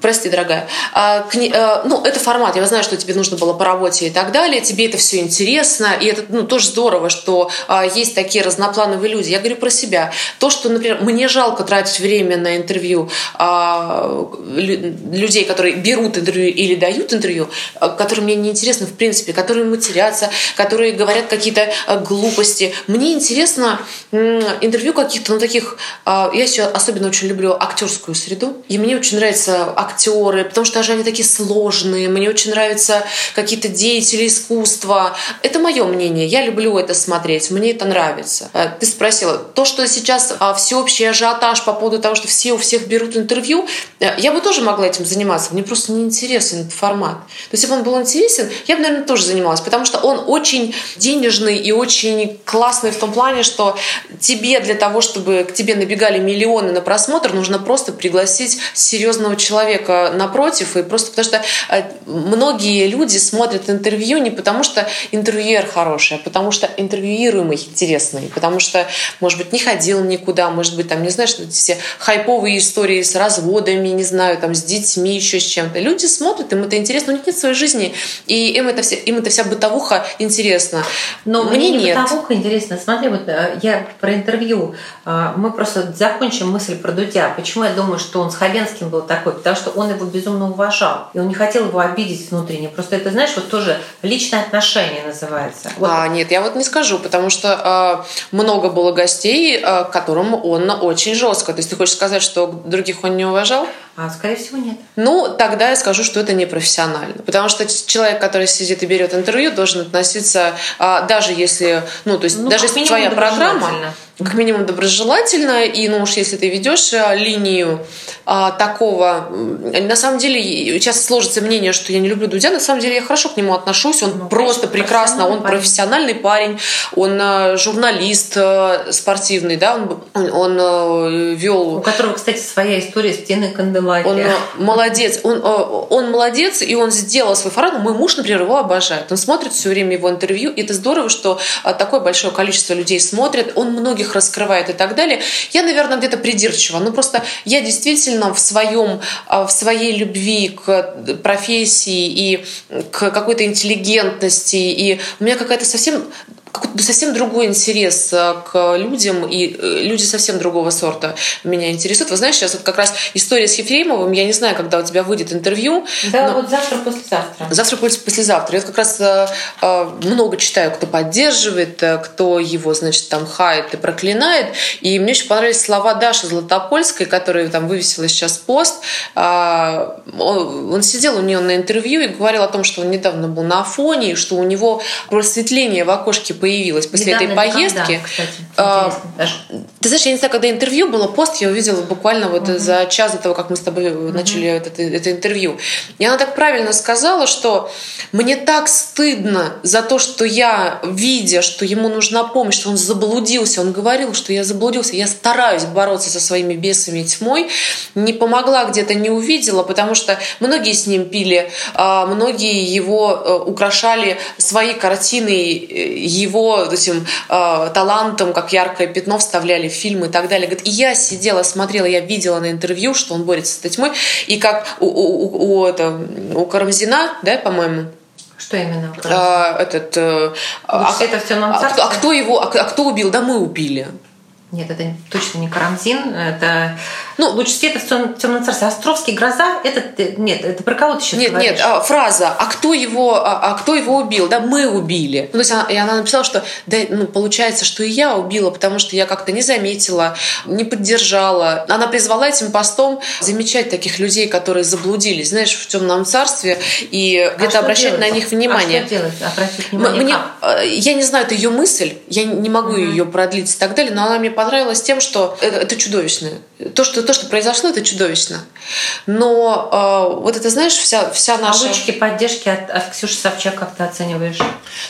Прости, дорогая. А, э, ну, это формат. Я знаю, что тебе нужно было по работе и так далее. Тебе это все интересно. И это ну, тоже здорово, что а, есть такие разноплановые люди. Я говорю про себя. То, что, например, мне жалко тратить время на интервью а, людей, которые берут интервью или дают интервью, а, которые мне не интересны в принципе, которые матерятся, которые говорят какие-то а, глупости. Мне интересно интервью каких-то, ну, таких... А, я еще особенно очень люблю актерскую среду. И мне очень нравится актеры, потому что даже они такие сложные. Мне очень нравятся какие-то деятели искусства. Это мое мнение. Я люблю это смотреть. Мне это нравится. Э, ты спросила, то, что сейчас а, всеобщий ажиотаж по поводу того, что все у всех берут интервью, э, я бы тоже могла этим заниматься. Мне просто не интересен этот формат. То есть, если бы он был интересен, я бы, наверное, тоже занималась, потому что он очень денежный и очень классный в том плане, что тебе для того, чтобы к тебе набегали миллионы на просмотр, нужно просто пригласить серьезного человека, человека напротив, и просто потому что э, многие люди смотрят интервью не потому, что интервьюер хороший, а потому что интервьюируемый интересный, потому что, может быть, не ходил никуда, может быть, там, не знаю, что все хайповые истории с разводами, не знаю, там, с детьми, еще с чем-то. Люди смотрят, им это интересно, у них нет своей жизни, и им это, все, им это вся бытовуха интересна. Но мне, мне нет. бытовуха интересна. Смотри, вот э, я про интервью. Э, мы просто закончим мысль про Дудя. Почему я думаю, что он с Хабенским был такой? Потому что он его безумно уважал. И он не хотел его обидеть внутренне. Просто это, знаешь, вот тоже личное отношение называется. Вот. А, нет, я вот не скажу, потому что э, много было гостей, э, которым он очень жестко. То есть ты хочешь сказать, что других он не уважал? А, скорее всего, нет. Ну, тогда я скажу, что это непрофессионально. Потому что человек, который сидит и берет интервью, должен относиться, а, даже если, ну, то есть, ну, даже если твоя программа, как минимум доброжелательно, и, ну уж если ты ведешь а, линию а, такого, на самом деле, сейчас сложится мнение, что я не люблю Дудя, на самом деле я хорошо к нему отношусь, он ну, просто прекрасно, он парень. профессиональный парень, он а, журналист а, спортивный, да, он, он, он а, вел... У которого, кстати, своя история стены Канделаки. Он э, молодец, он, э, он молодец, и он сделал свой формат. Мой муж, например, его обожает. Он смотрит все время его интервью, и это здорово, что э, такое большое количество людей смотрит, он многих раскрывает и так далее. Я, наверное, где-то придирчива, но просто я действительно в своем, в своей любви к профессии и к какой-то интеллигентности, и у меня какая-то совсем какой-то совсем другой интерес к людям, и люди совсем другого сорта меня интересуют. Вы знаете, сейчас вот как раз история с Ефремовым, я не знаю, когда у тебя выйдет интервью. Да, но... вот завтра, послезавтра. Завтра, послезавтра. Я вот как раз много читаю, кто поддерживает, кто его, значит, там хает и проклинает. И мне очень понравились слова Даши Златопольской, которая там вывесила сейчас пост. Он сидел у нее на интервью и говорил о том, что он недавно был на Афоне, и что у него просветление в окошке появилось после недавно этой поездки. Когда, кстати, ты знаешь, я не знаю, когда интервью было, пост я увидела буквально вот угу. за час до того, как мы с тобой угу. начали это, это интервью. И она так правильно сказала, что мне так стыдно за то, что я, видя, что ему нужна помощь, что он заблудился, он говорил, что я заблудился, я стараюсь бороться со своими бесами и тьмой, не помогла где-то, не увидела, потому что многие с ним пили, а многие его э, украшали своей картиной, э, его этим э, талантом, как яркое пятно вставляли в фильмы и так далее. Говорит, и я сидела, смотрела, я видела на интервью, что он борется с этой тьмой, и как у, у, у, это, у Карамзина, да, по-моему, что именно? А, этот, а, это в темном а, а кто его, а, а кто убил? Да мы убили. Нет, это точно не Карамзин. Это ну, луч света в темном царстве. Островский гроза. Это нет, это про кого ты сейчас Нет, говоришь? нет. А, фраза. А кто его, а, а кто его убил? Да, мы убили. Ну, то есть она, и она написала, что да, ну, получается, что и я убила, потому что я как-то не заметила, не поддержала. Она призвала этим постом замечать таких людей, которые заблудились, знаешь, в темном царстве и а где-то обращать делать? на них внимание. А что делать? Обратить внимание. Мне, э, я не знаю, это ее мысль. Я не могу угу. ее продлить и так далее, но она мне понравилась тем, что это, это чудовищно. То что, то, что произошло, это чудовищно. Но э, вот это, знаешь, вся, вся наша... А поддержки от, от Ксюши Собчак как ты оцениваешь?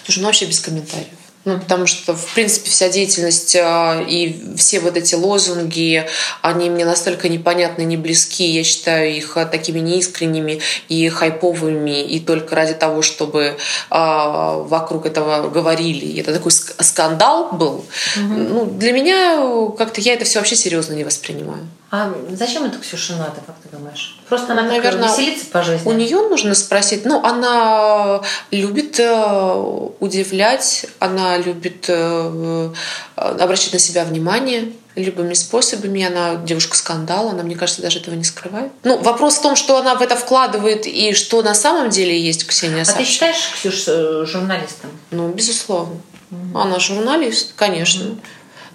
Слушай, ну вообще без комментариев. Ну, потому что, в принципе, вся деятельность э, и все вот эти лозунги, они мне настолько непонятны, не близки. Я считаю их э, такими неискренними и хайповыми, и только ради того, чтобы э, вокруг этого говорили. И это такой скандал был. Угу. Ну, для меня как-то я это все вообще серьезно не воспринимаю. А зачем это Ксюше надо, как ты думаешь? Просто она, наверное, веселится по жизни. У нее нужно спросить. Ну, она любит э, удивлять, она любит э, обращать на себя внимание любыми способами. Она девушка скандал, она, мне кажется, даже этого не скрывает. Ну, вопрос в том, что она в это вкладывает и что на самом деле есть Ксения А ты считаешь Ксюш э, журналистом? Ну, безусловно. Угу. Она журналист, конечно. Угу.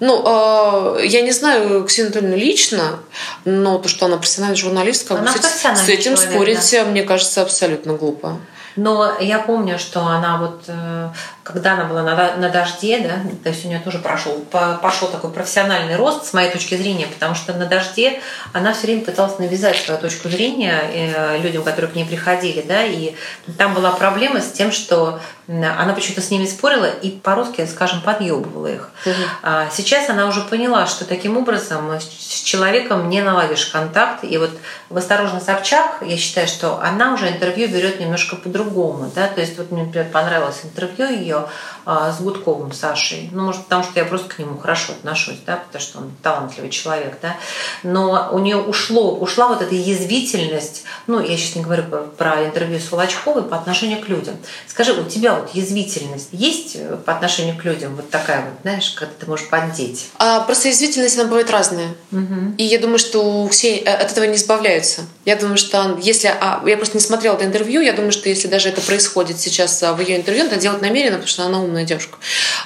Ну, э, я не знаю Ксению Анатольевну лично, но то, что она профессиональная журналистка, она с, с этим человек, спорить, да. мне кажется, абсолютно глупо. Но я помню, что она вот, э, когда она была на, на дожде, да, то есть у нее тоже прошел, пошел такой профессиональный рост с моей точки зрения, потому что на дожде она все время пыталась навязать свою точку зрения э, людям, которые к ней приходили, да, и там была проблема с тем, что она почему-то с ними спорила и по-русски, скажем, подъебывала их. Угу. Сейчас она уже поняла, что таким образом с человеком не наладишь контакт. И вот в «Осторожно, Собчак» я считаю, что она уже интервью берет немножко по-другому. Да? То есть вот мне, например, понравилось интервью ее а, с Гудковым Сашей. Ну, может, потому что я просто к нему хорошо отношусь, да, потому что он талантливый человек, да. Но у нее ушло, ушла вот эта язвительность, ну, я сейчас не говорю про интервью с Волочковой, по отношению к людям. Скажи, у тебя вот язвительность есть э, по отношению к людям? Вот такая вот, знаешь, когда ты можешь поддеть? А, просто язвительность, она бывает разная. Угу. И я думаю, что все э, от этого не избавляются. Я думаю, что если... А, я просто не смотрела это интервью, я думаю, что если даже это происходит сейчас а, в ее интервью, это делать намеренно, потому что она умная девушка.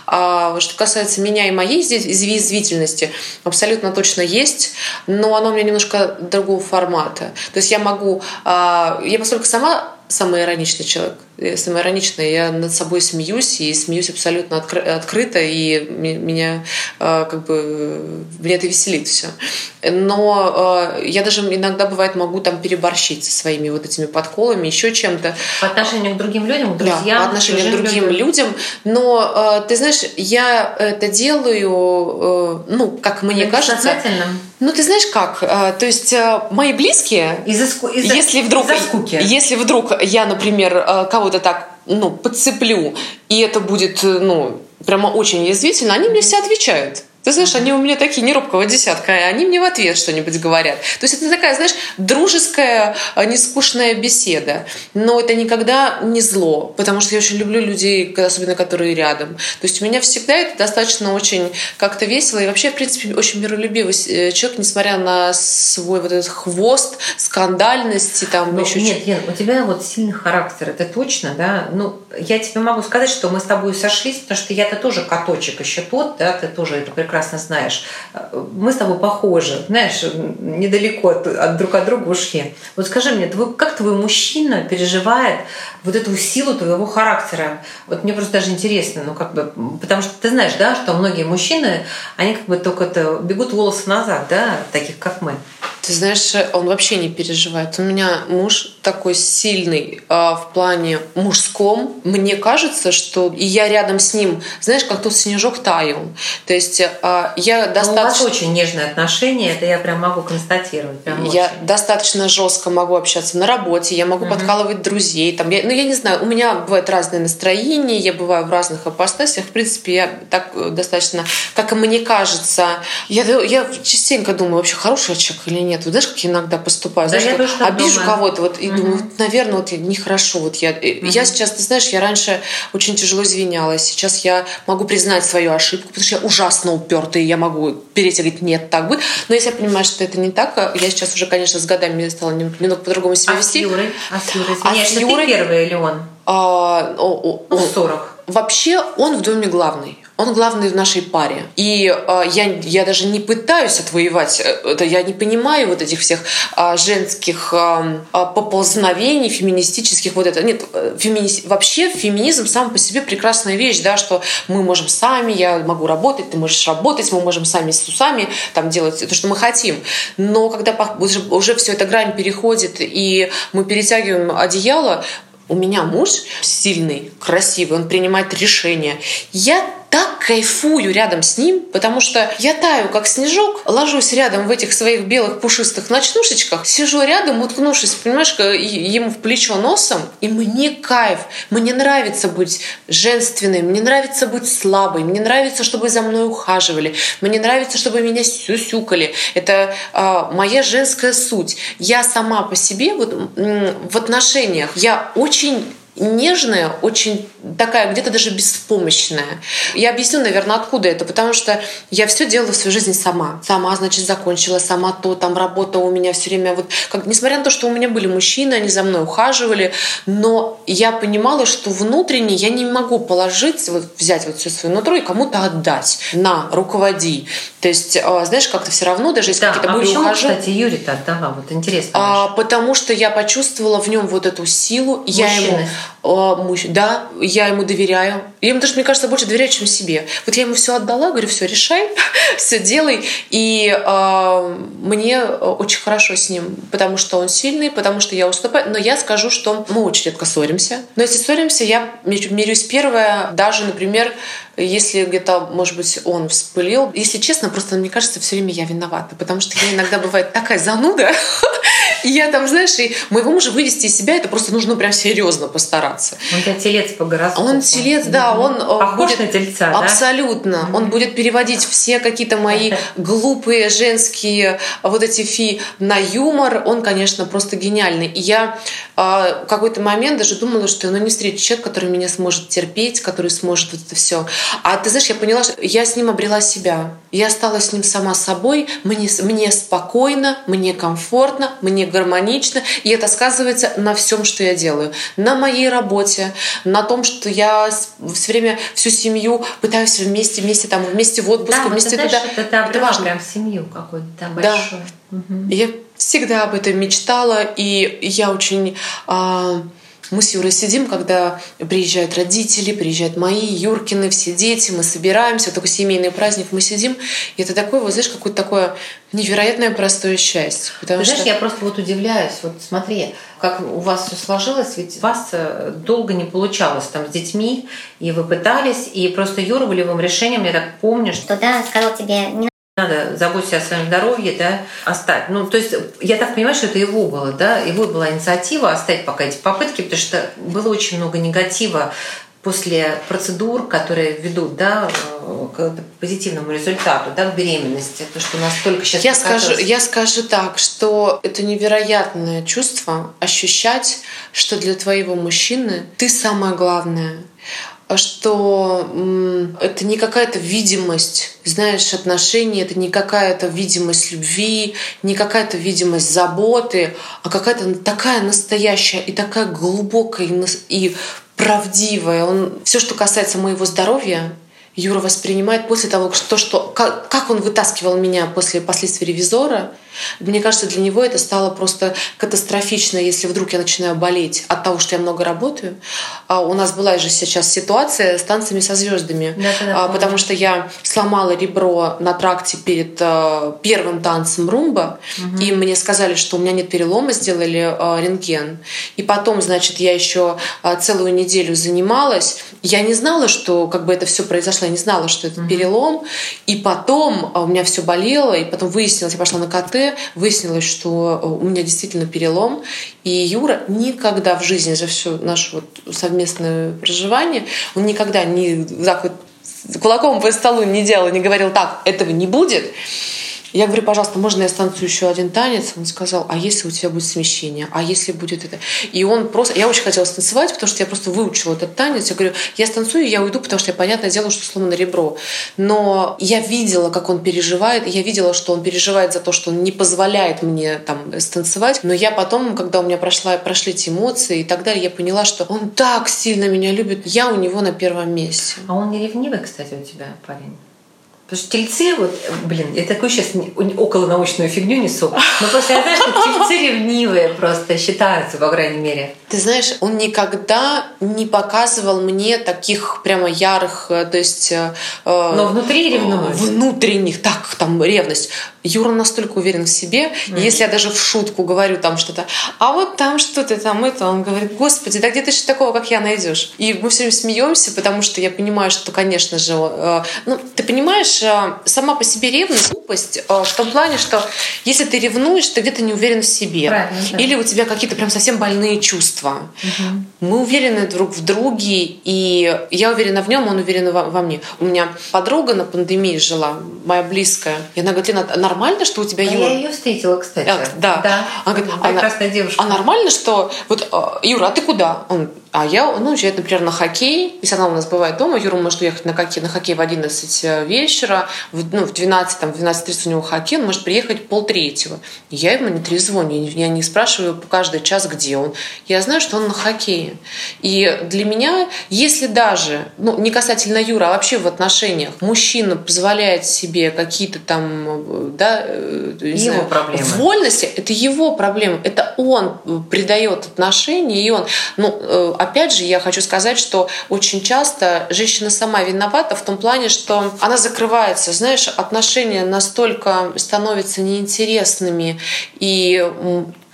А что касается меня и моей здесь извительности, абсолютно точно есть, но оно у меня немножко другого формата. То есть я могу... А, я поскольку сама самый ироничный человек, самое ироничное, я над собой смеюсь и смеюсь абсолютно откры- открыто, и меня э, как бы меня это веселит все. Но э, я даже иногда бывает могу там переборщить со своими вот этими подколами, еще чем-то. По отношению к другим людям, к друзьям. Да, по отношению к другим людям. людям. Но э, ты знаешь, я это делаю, э, ну, как мне кажется. Ну, ты знаешь как? Э, то есть э, мои близкие, из-за, из-за, если вдруг, из-за скуки. если вдруг я, например, э, кого-то так ну, подцеплю, и это будет ну, прямо очень язвительно, они мне все отвечают. Ты знаешь, они у меня такие не робкого десятка, а они мне в ответ что-нибудь говорят. То есть это такая, знаешь, дружеская, а, нескучная беседа. Но это никогда не зло, потому что я очень люблю людей, особенно которые рядом. То есть у меня всегда это достаточно очень как-то весело. И вообще, в принципе, очень миролюбивый э, человек, несмотря на свой вот этот хвост, скандальности, там ну, еще Нет, Лен, у тебя вот сильный характер, это точно, да? Ну, я тебе могу сказать, что мы с тобой сошлись, потому что я-то тоже каточек еще тот, да, ты тоже это прекрасно прекрасно знаешь. Мы с тобой похожи, знаешь, недалеко от, от друг от друга ушли. Вот скажи мне, твой, как твой мужчина переживает вот эту силу твоего характера? Вот мне просто даже интересно, ну как бы, потому что ты знаешь, да, что многие мужчины, они как бы только это бегут волосы назад, да, таких как мы. Ты знаешь, он вообще не переживает. У меня муж такой сильный э, в плане мужском. Мне кажется, что и я рядом с ним, знаешь, как тот снежок таял. То есть э, я достаточно... Но у вас очень нежные отношения, это я прям могу констатировать. Прям я очень. достаточно жестко могу общаться на работе, я могу угу. подкалывать друзей. Там, я, ну, я не знаю, у меня бывают разные настроения, я бываю в разных апостасиях. В принципе, я так э, достаточно, как и мне кажется, я, я частенько думаю, вообще хороший человек или нет нет. Вот знаешь, как я иногда поступаю? Да, знаешь, я обижу кого-то, вот, и угу. думаю, наверное, вот нехорошо. Вот я, угу. я сейчас, ты знаешь, я раньше очень тяжело извинялась. Сейчас я могу признать свою ошибку, потому что я ужасно упертая, и я могу перейти и говорить, нет, так бы. Но если я понимаю, что это не так, а я сейчас уже, конечно, с годами стала немного по-другому себя а вести. Юрой? А с Юрой? а с Юрой... ты первый или он? А, о, о, ну, 40. Вообще он в доме главный. Он главный в нашей паре. И э, я, я даже не пытаюсь отвоевать э, это, я не понимаю вот этих всех э, женских э, поползновений феминистических, вот это. Нет, э, фемини... вообще феминизм сам по себе прекрасная вещь, да, что мы можем сами, я могу работать, ты можешь работать, мы можем сами с усами там делать то, что мы хотим. Но когда уже, уже все это грань переходит, и мы перетягиваем одеяло, у меня муж сильный, красивый, он принимает решения. Я так кайфую рядом с ним, потому что я таю, как снежок, ложусь рядом в этих своих белых пушистых ночнушечках, сижу рядом, уткнувшись, понимаешь, ему в плечо носом, и мне кайф. Мне нравится быть женственной, мне нравится быть слабой, мне нравится, чтобы за мной ухаживали, мне нравится, чтобы меня сюсюкали. Это э, моя женская суть. Я сама по себе вот, в отношениях, я очень нежная, очень такая где-то даже беспомощная. Я объясню, наверное, откуда это, потому что я все делала в своей жизни сама. Сама, значит, закончила, сама то, там работа у меня все время. Вот, как, несмотря на то, что у меня были мужчины, они за мной ухаживали, но я понимала, что внутренне я не могу положить, вот, взять вот все свое нутро и кому-то отдать. На, руководи. То есть, а, знаешь, как-то все равно, даже если да, какие-то а были почему, ухажи... кстати, Юрий-то отдавал? Вот интересно. А, потому что я почувствовала в нем вот эту силу. Я ему а, муж, да, я ему доверяю. Я ему даже, мне кажется, больше доверяю, чем себе. Вот я ему все отдала, говорю, все, решай, все делай. И э, мне очень хорошо с ним, потому что он сильный, потому что я уступаю. Но я скажу, что мы очень редко ссоримся. Но если ссоримся, я мирюсь первое, даже, например, если где-то, может быть, он вспылил. Если честно, просто мне кажется, все время я виновата, потому что я иногда бывает такая зануда, и я там, знаешь, и моего мужа вывести из себя, это просто нужно прям серьезно постараться. Он тебя телец по гороскопу. Он телец, да, он э, Похож будет... на тельца, да? Абсолютно. Он будет переводить все какие-то мои глупые женские вот эти фи на юмор. Он, конечно, просто гениальный. И я э, какой-то момент даже думала, что ну, не встречу человека, который меня сможет терпеть, который сможет вот это все. А ты знаешь, я поняла, что я с ним обрела себя. Я стала с ним сама собой. Мне, мне спокойно, мне комфортно, мне гармонично. И это сказывается на всем, что я делаю. На моей работе, на том, что я все время всю семью пытаюсь вместе, вместе там, вместе в отпуск, да, вместе вот туда. Это, это, это важно. прям семью какую-то там большую. Да. Угу. Я всегда об этом мечтала, и я очень а, мы с Юрой сидим, когда приезжают родители, приезжают мои, Юркины, все дети, мы собираемся, такой семейный праздник, мы сидим, и это такое, вот знаешь, какое-то такое невероятное простое счастье. Потому Ты что... знаешь, я просто вот удивляюсь, вот смотри, как у вас все сложилось, ведь у вас э, долго не получалось там с детьми, и вы пытались, и просто Юра волевым решением, я так помню, что... Да, сказал тебе, не надо заботиться о своем здоровье, да, оставить. Ну, то есть, я так понимаю, что это его было, да, его была инициатива оставить пока эти попытки, потому что было очень много негатива после процедур, которые ведут да, к позитивному результату, да, к беременности, то, что настолько сейчас... Я скажу, я скажу так, что это невероятное чувство ощущать, что для твоего мужчины ты самое главное что это не какая-то видимость, знаешь, отношений, это не какая-то видимость любви, не какая-то видимость заботы, а какая-то такая настоящая и такая глубокая и правдивая. Он, все, что касается моего здоровья, Юра воспринимает после того, что, что как, как он вытаскивал меня после последствий ревизора, мне кажется, для него это стало просто катастрофично, если вдруг я начинаю болеть от того, что я много работаю. А у нас была же сейчас ситуация с танцами со звездами, да, да, потому что я сломала ребро на тракте перед э, первым танцем румба, угу. и мне сказали, что у меня нет перелома, сделали э, рентген. И потом, значит, я еще э, целую неделю занималась. Я не знала, что как бы это все произошло, я не знала, что это перелом. И потом у меня все болело, и потом выяснилось, я пошла на КТ, выяснилось, что э, у меня действительно перелом. И Юра никогда в жизни за все наше вот совместное проживание, он никогда не так вот кулаком по столу не делал, не говорил, так, этого не будет. Я говорю, пожалуйста, можно я станцую еще один танец? Он сказал, а если у тебя будет смещение? А если будет это? И он просто... Я очень хотела станцевать, потому что я просто выучила этот танец. Я говорю, я станцую, я уйду, потому что я, понятное дело, что сломано ребро. Но я видела, как он переживает, я видела, что он переживает за то, что он не позволяет мне там станцевать. Но я потом, когда у меня прошла, прошли эти эмоции и так далее, я поняла, что он так сильно меня любит. Я у него на первом месте. А он не ревнивый, кстати, у тебя парень? Потому что тельцы, вот, блин, я такую сейчас около научную фигню несу, но просто я знаю, что тельцы ревнивые просто считаются, по крайней мере. Ты знаешь, он никогда не показывал мне таких прямо ярых, э, то есть... Э, но внутри ревнует. Внутренних, так, там, ревность. Юра настолько уверен в себе, mm. если я даже в шутку говорю там что-то, а вот там что-то там это, он говорит, господи, да где ты еще такого, как я, найдешь? И мы все время смеемся, потому что я понимаю, что, конечно же, э, ну, ты понимаешь, э, сама по себе ревность, глупость э, в том плане, что если ты ревнуешь, ты где-то не уверен в себе. Да. Или у тебя какие-то прям совсем больные чувства. Угу. Мы уверены друг в друге, и я уверена в нем, он уверен во, во мне. У меня подруга на пандемии жила, моя близкая, и она говорит, Лена, нормально, что у тебя а Юра... Я ее встретила, кстати. А, да. да. Она говорит, прекрасная она, девушка. А нормально, что... Вот, а, Юра, а ты куда? Он, а я, ну, уезжает, например, на хоккей. Если она у нас бывает дома, Юра может уехать на хоккей, на хоккей в 11 э, вечера, в, ну, в 12, там, в 12.30 у него хоккей, он может приехать полтретьего. Я ему не трезвоню, я не спрашиваю каждый час, где он. Я знаю, что он на хоккее. И для меня, если даже, ну, не касательно Юра, а вообще в отношениях, мужчина позволяет себе какие-то там, да, э, его знаю, проблемы. вольности, это его проблема. Это он придает отношения, и он, ну, э, опять же, я хочу сказать, что очень часто женщина сама виновата в том плане, что она закрывается. Знаешь, отношения настолько становятся неинтересными и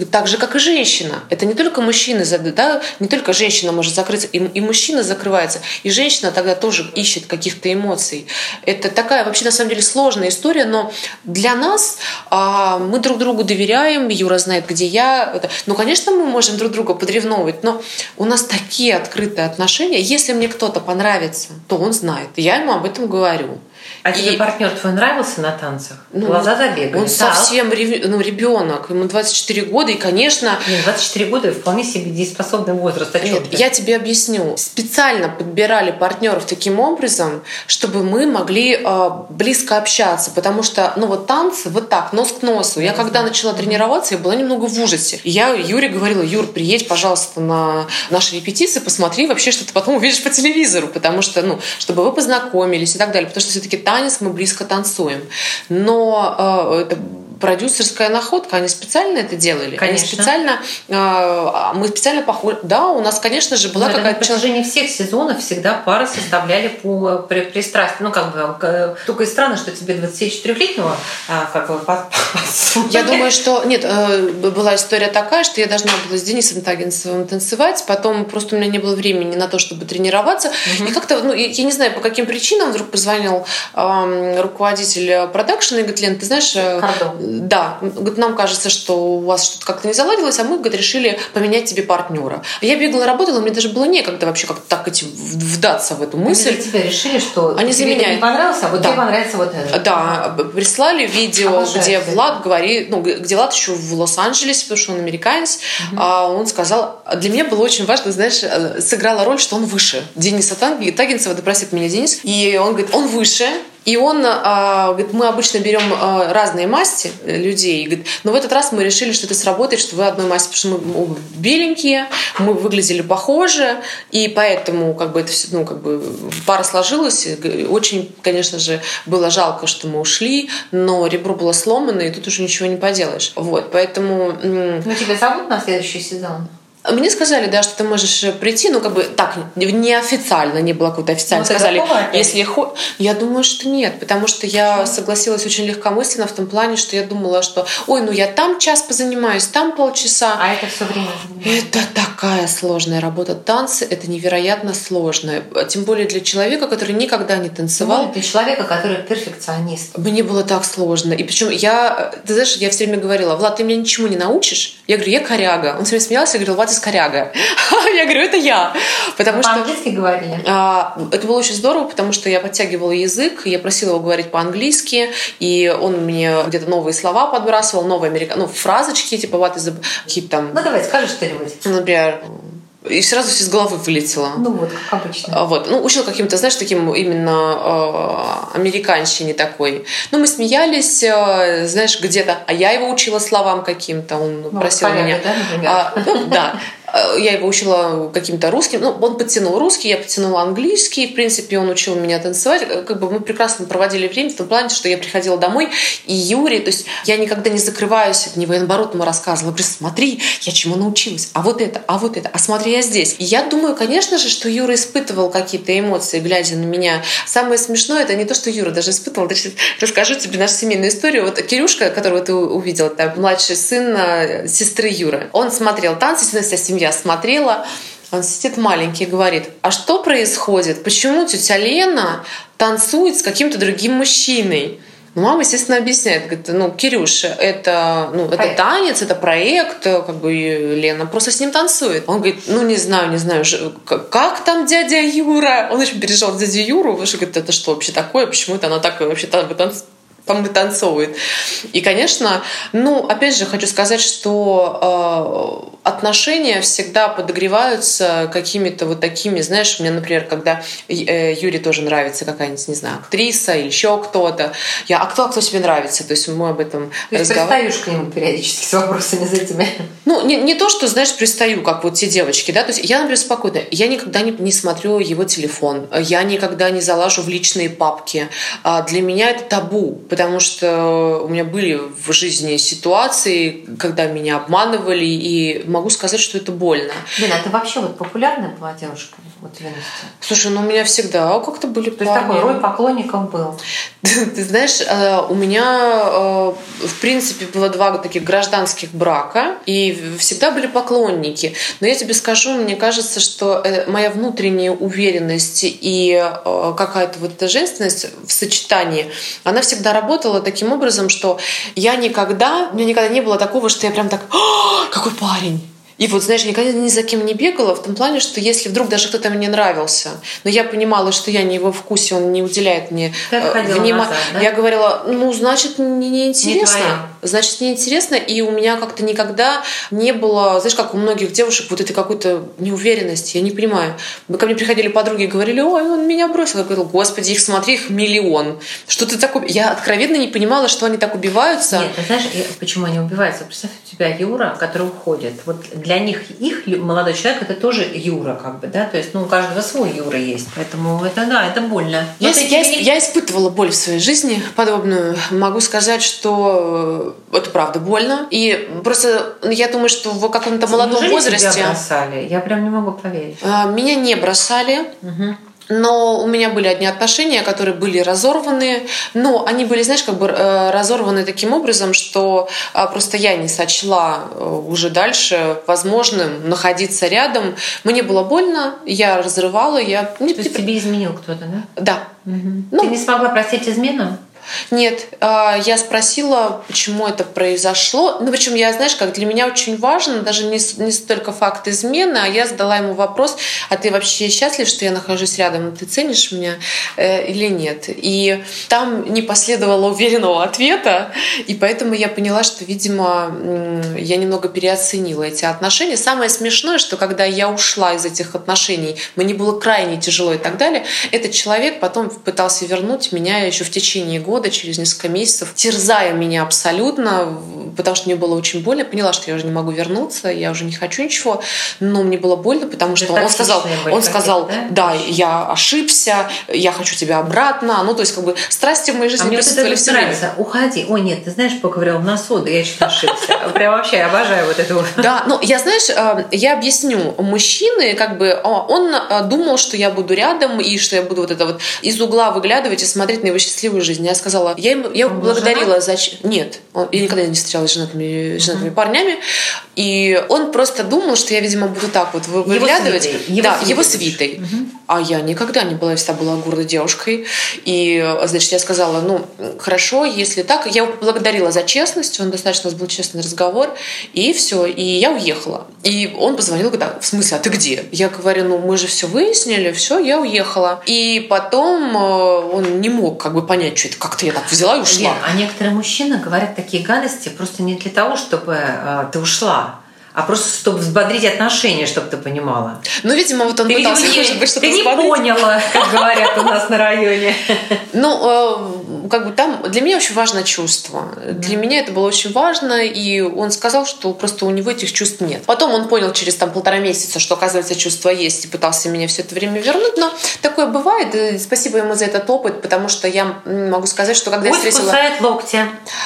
так же, как и женщина. Это не только мужчины, да, не только женщина может закрыться, и, и мужчина закрывается, и женщина тогда тоже ищет каких-то эмоций. Это такая вообще на самом деле сложная история, но для нас а, мы друг другу доверяем, Юра знает, где я. Ну, конечно, мы можем друг друга подревновывать, но у нас такие открытые отношения. Если мне кто-то понравится, то он знает. Я ему об этом говорю. А и... тебе партнер твой нравился на танцах? Ну, Глаза забегали. Он так. совсем ну, ребенок, ему 24 года, и, конечно... Нет, 24 года вполне себе дееспособный возраст. О Нет, я тебе объясню. Специально подбирали партнеров таким образом, чтобы мы могли э, близко общаться, потому что, ну вот танцы вот так, нос к носу. Я когда начала тренироваться, я была немного в ужасе. я Юре говорила, Юр, приедь, пожалуйста, на наши репетиции, посмотри вообще, что ты потом увидишь по телевизору, потому что, ну, чтобы вы познакомились и так далее, потому что все-таки танец, мы близко танцуем. Но это продюсерская находка, они специально это делали. Конечно. Они специально, э, мы специально похожи. Да, у нас, конечно же, была какая-то... На протяжении всех сезонов всегда пары составляли по пристрастию. Ну, как бы, только и странно, что тебе 24-летнего а, как бы Я думаю, что... Нет, э, была история такая, что я должна была с Денисом Тагинцевым танцевать, потом просто у меня не было времени на то, чтобы тренироваться. Угу. И как-то, ну, я не знаю, по каким причинам вдруг позвонил э, руководитель продакшена и говорит, Лен, ты знаешь... Э, Пардон да, говорит, нам кажется, что у вас что-то как-то не заладилось, а мы, говорит, решили поменять тебе партнера. Я бегала, работала, мне даже было некогда вообще как-то так эти, вдаться в эту мысль. Они тебе решили, что Они тебе заменяют. не понравилось, а вот Да. тебе понравится вот это. Да, прислали видео, Обожаю где это. Влад говорит, ну, где Влад еще в Лос-Анджелесе, потому что он американец, а он сказал, для меня было очень важно, знаешь, э, сыграла роль, что он выше. Тагинцева, да простит меня Денис, и он говорит, он выше, и он а, говорит, мы обычно берем а, разные масти э, людей, говорит, но в этот раз мы решили, что это сработает, что вы одной масти, потому что мы беленькие, мы выглядели похоже, и поэтому как бы это все, ну как бы пара сложилась. Г- Очень, конечно же, было жалко, что мы ушли, но ребро было сломано, и тут уже ничего не поделаешь. Вот, поэтому Ну, тебя зовут на следующий сезон? Мне сказали, да, что ты можешь э, прийти, ну, как бы так, неофициально, не было какого-то официально. Ну, сказали, если хо... Я думаю, что нет, потому что я согласилась очень легкомысленно в том плане, что я думала, что, ой, ну я там час позанимаюсь, там полчаса. А это все время. Это такая сложная работа. Танцы — это невероятно сложно. Тем более для человека, который никогда не танцевал. Ну, для человека, который перфекционист. Мне было так сложно. И причем я, ты знаешь, я все время говорила, Влад, ты меня ничему не научишь? Я говорю, я коряга. Он все время смеялся и говорил, Влад из коряга. Я говорю, это я. Потому что... По-английски говорили? А, Это было очень здорово, потому что я подтягивала язык, я просила его говорить по-английски, и он мне где-то новые слова подбрасывал, новые америка... ну, фразочки, типа what is the... какие-то там, Ну, давай, скажи что-нибудь. например, и сразу все из головы вылетело. Ну, вот, как обычно. А, Вот. Ну, учил каким-то, знаешь, таким именно э, американщине такой. Ну, мы смеялись, э, знаешь, где-то, а я его учила словам каким-то, он Ну, просил коряга, меня. да, например? А, ну, да. Э, Я его учила каким-то русским. Ну, он подтянул русский, я подтянула английский. В принципе, он учил меня танцевать. Э, Как бы мы прекрасно проводили время в том плане, что я приходила домой, и Юрий, то есть я никогда не закрываюсь от него. Я, наоборот, ему рассказывала, говорю, смотри, я чему научилась, а вот это, а вот это, а смотри, я здесь. И я думаю, конечно же, что Юра испытывал какие-то эмоции, глядя на меня. Самое смешное, это не то, что Юра даже испытывал. Даже расскажу тебе нашу семейную историю. Вот Кирюшка, которого ты увидел, это младший сын э, сестры Юры. Он смотрел танцы, естественно, вся семья смотрела. Он сидит маленький и говорит, а что происходит? Почему тетя Лена танцует с каким-то другим мужчиной? Ну, мама, естественно, объясняет, говорит, ну, Кирюша, это, ну, это Проект. танец, это проект, как бы Лена просто с ним танцует. Он говорит, ну, не знаю, не знаю, как там дядя Юра? Он очень переживал дядю Юру, потому что говорит, это что вообще такое, почему это она так вообще там танцует? Там вытанцовывает. И, конечно, ну, опять же, хочу сказать, что э, отношения всегда подогреваются какими-то вот такими, знаешь, мне, например, когда э, Юре тоже нравится какая-нибудь, не знаю, актриса или еще кто-то, я, а кто, а кто тебе нравится? То есть мы об этом То есть разговариваем. пристаешь к нему периодически с вопросами за этими. Ну, не, не то, что, знаешь, пристаю, как вот те девочки, да, то есть я, например, спокойно, я никогда не, не смотрю его телефон, я никогда не залажу в личные папки. А Для меня это табу, потому что у меня были в жизни ситуации, когда меня обманывали, и могу сказать, что это больно. Лена, а ты вообще вот популярная была девушка вот юности? Слушай, ну у меня всегда както были То есть такой рой поклонников был. Ты знаешь, э, у меня, э, в принципе, было два таких гражданских брака, и всегда были поклонники. Но я тебе скажу, мне кажется, что э, моя внутренняя уверенность и какая-то вот эта женственность в сочетании, она всегда работала таким образом, что я никогда, у меня никогда не было такого, что я прям так, «А, какой парень! И вот, знаешь, никогда ни за кем не бегала в том плане, что если вдруг даже кто-то мне нравился, но я понимала, что я не его вкусе, он не уделяет мне отходила внимания. да? Я говорила, ну, значит, мне неинтересно. Не. Значит, неинтересно. И у меня как-то никогда не было, знаешь, как у многих девушек, вот этой какой-то неуверенности. Я не понимаю. Мы ко мне приходили подруги и говорили, ой, он меня бросил. Я говорила, господи, их смотри, их миллион. Что ты такое? Я откровенно не понимала, что они так убиваются. Нет, ты знаешь, почему они убиваются? Представь, у тебя Юра, который уходит. Вот для них их молодой человек это тоже Юра, как бы, да? То есть, ну, у каждого свой Юра есть. Поэтому это да, это больно. Я, я- я испытывала боль в своей жизни подобную. Могу сказать, что это правда больно. И просто я думаю, что в каком-то молодом возрасте тебя бросали? Я прям не могу поверить. э, меня не бросали. Но у меня были одни отношения, которые были разорваны. Но они были, знаешь, как бы э, разорваны таким образом, что а, просто я не сочла э, уже дальше возможным находиться рядом. Мне было больно, я разрывала, я... То есть тебе изменил кто-то, да? Да. Ты Ну, не смогла простить измену? Нет, а, я спросила, почему это произошло. Ну, причем я, знаешь, как для меня очень важно, даже не, не столько факт измены, а я задала ему вопрос, а ты вообще счастлив, что я нахожусь рядом, ты ценишь меня э, или нет? И там не последовало уверенного ответа, и поэтому я поняла, что, видимо, я немного переоценила эти отношения. Самое смешное, что когда я ушла из этих отношений, мне было крайне тяжело и так далее, этот человек потом пытался вернуть меня еще в течение года года, через несколько месяцев, терзая меня абсолютно, потому что мне было очень больно. Я поняла, что я уже не могу вернуться, я уже не хочу ничего, но мне было больно, потому что он сказал, он сказал, да? да, я ошибся, я хочу тебя обратно. Ну, то есть, как бы страсти в моей жизни а присутствовали мне все нравится. Уходи. Ой, нет, ты знаешь, поковырял на соду, я чуть ошибся. Прям вообще обожаю вот это Да, ну, я, знаешь, э, я объясню. Мужчины, как бы, он э, думал, что я буду рядом, и что я буду вот это вот из угла выглядывать и смотреть на его счастливую жизнь. Я сказала, я, ему, я его благодарила за... Нет, он, я никогда не встречалась с женатыми, женатыми uh-huh. парнями. И он просто думал, что я, видимо, буду так вот выглядывать. Его свитой. да, его свитой. Угу. А я никогда не была, я всегда была гордой девушкой. И, значит, я сказала, ну, хорошо, если так. Я его поблагодарила за честность, он достаточно у нас был честный разговор. И все, и я уехала. И он позвонил, говорит, а, в смысле, а ты где? Я говорю, ну, мы же все выяснили, все, я уехала. И потом э, он не мог как бы понять, что это как-то я так взяла и ушла. Лен, а некоторые мужчины говорят такие гадости просто не для того, чтобы э, ты ушла, а просто чтобы взбодрить отношения, чтобы ты понимала. Ну, видимо, вот он ты, пытался, видимо, может быть, что-то Ты не поняла, как говорят у нас на районе. Ну, э, как бы там для меня очень важно чувство. Для меня это было очень важно, и он сказал, что просто у него этих чувств нет. Потом он понял через там полтора месяца, что, оказывается, чувства есть, и пытался меня все это время вернуть, но такое бывает, и спасибо ему за этот опыт, потому что я могу сказать, что когда Пусть я встретила... локти.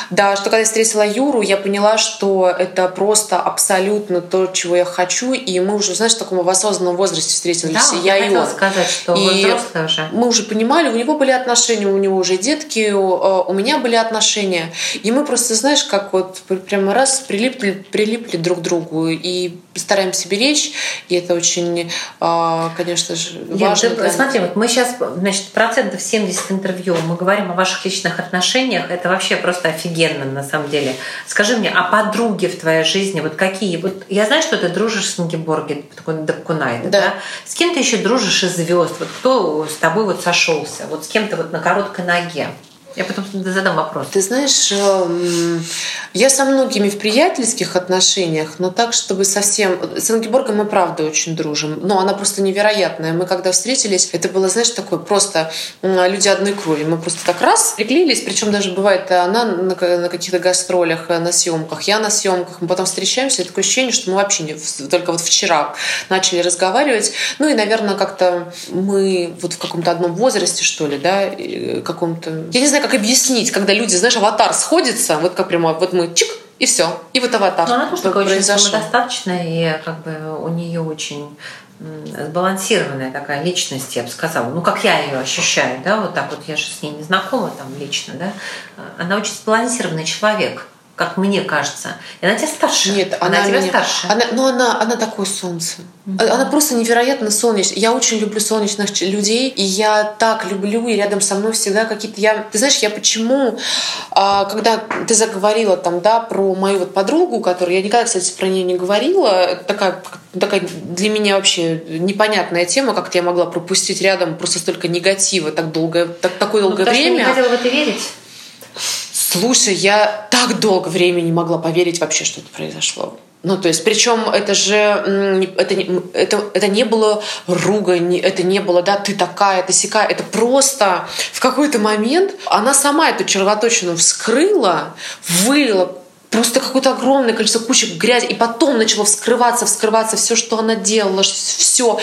Да, что когда я встретила Юру, я поняла, что это просто абсолютно абсолютно то, чего я хочу, и мы уже, знаешь, в таком в осознанном возрасте встретились. Да, я, я и он. сказать, что и уже. Мы уже понимали, у него были отношения, у него уже детки, у, у меня были отношения, и мы просто, знаешь, как вот прямо раз прилипли, прилипли друг к другу и стараемся беречь, и это очень, а, конечно же, важно. Лен, ты, смотри, вот мы сейчас, значит, процентов 70 интервью, мы говорим о ваших личных отношениях, это вообще просто офигенно на самом деле. Скажи мне, а подруги в твоей жизни, вот какие вот я знаю, что ты дружишь с такой Даккунайда, да. да? С кем ты еще дружишь из звезд? Вот кто с тобой вот сошелся? Вот с кем-то вот на короткой ноге? Я потом задам вопрос. Ты знаешь, эм, я со многими в приятельских отношениях, но так, чтобы совсем... С Ангеборгом мы правда очень дружим. Но она просто невероятная. Мы когда встретились, это было, знаешь, такое просто люди одной крови. Мы просто так раз приклеились, причем даже бывает она на каких-то гастролях, э, на съемках, я на съемках. Мы потом встречаемся, и такое ощущение, что мы вообще не... Только вот вчера начали разговаривать. Ну и, наверное, как-то мы вот в каком-то одном возрасте, что ли, да, каком-то... Я не знаю, как объяснить, когда люди, знаешь, аватар сходится, вот как прямо, вот мы чик, и все. И вот аватар. Но она тоже такая очень самодостаточная, и как бы у нее очень сбалансированная такая личность, я бы сказала. Ну, как я ее ощущаю, да, вот так вот, я же с ней не знакома там лично, да. Она очень сбалансированный человек как мне кажется. И она тебя старше. Нет, она, она тебя меня, старше. Она, ну, она, она такое солнце. Mm-hmm. Она просто невероятно солнечная. Я очень люблю солнечных людей, и я так люблю, и рядом со мной всегда какие-то... Я, ты знаешь, я почему, а, когда ты заговорила там, да, про мою вот подругу, которую я никогда, кстати, про нее не говорила, такая, такая для меня вообще непонятная тема, как я могла пропустить рядом просто столько негатива так долгое, так, такое ну, долгое время. Что не хотела в это верить. Слушай, я так долго времени не могла поверить вообще, что это произошло. Ну, то есть, причем это же это, это, это не было ругань, это не было, да, ты такая, ты сякая. Это просто в какой-то момент она сама эту червоточину вскрыла, вылила просто какое-то огромное количество кучек грязи, и потом начало вскрываться, вскрываться все, что она делала, все.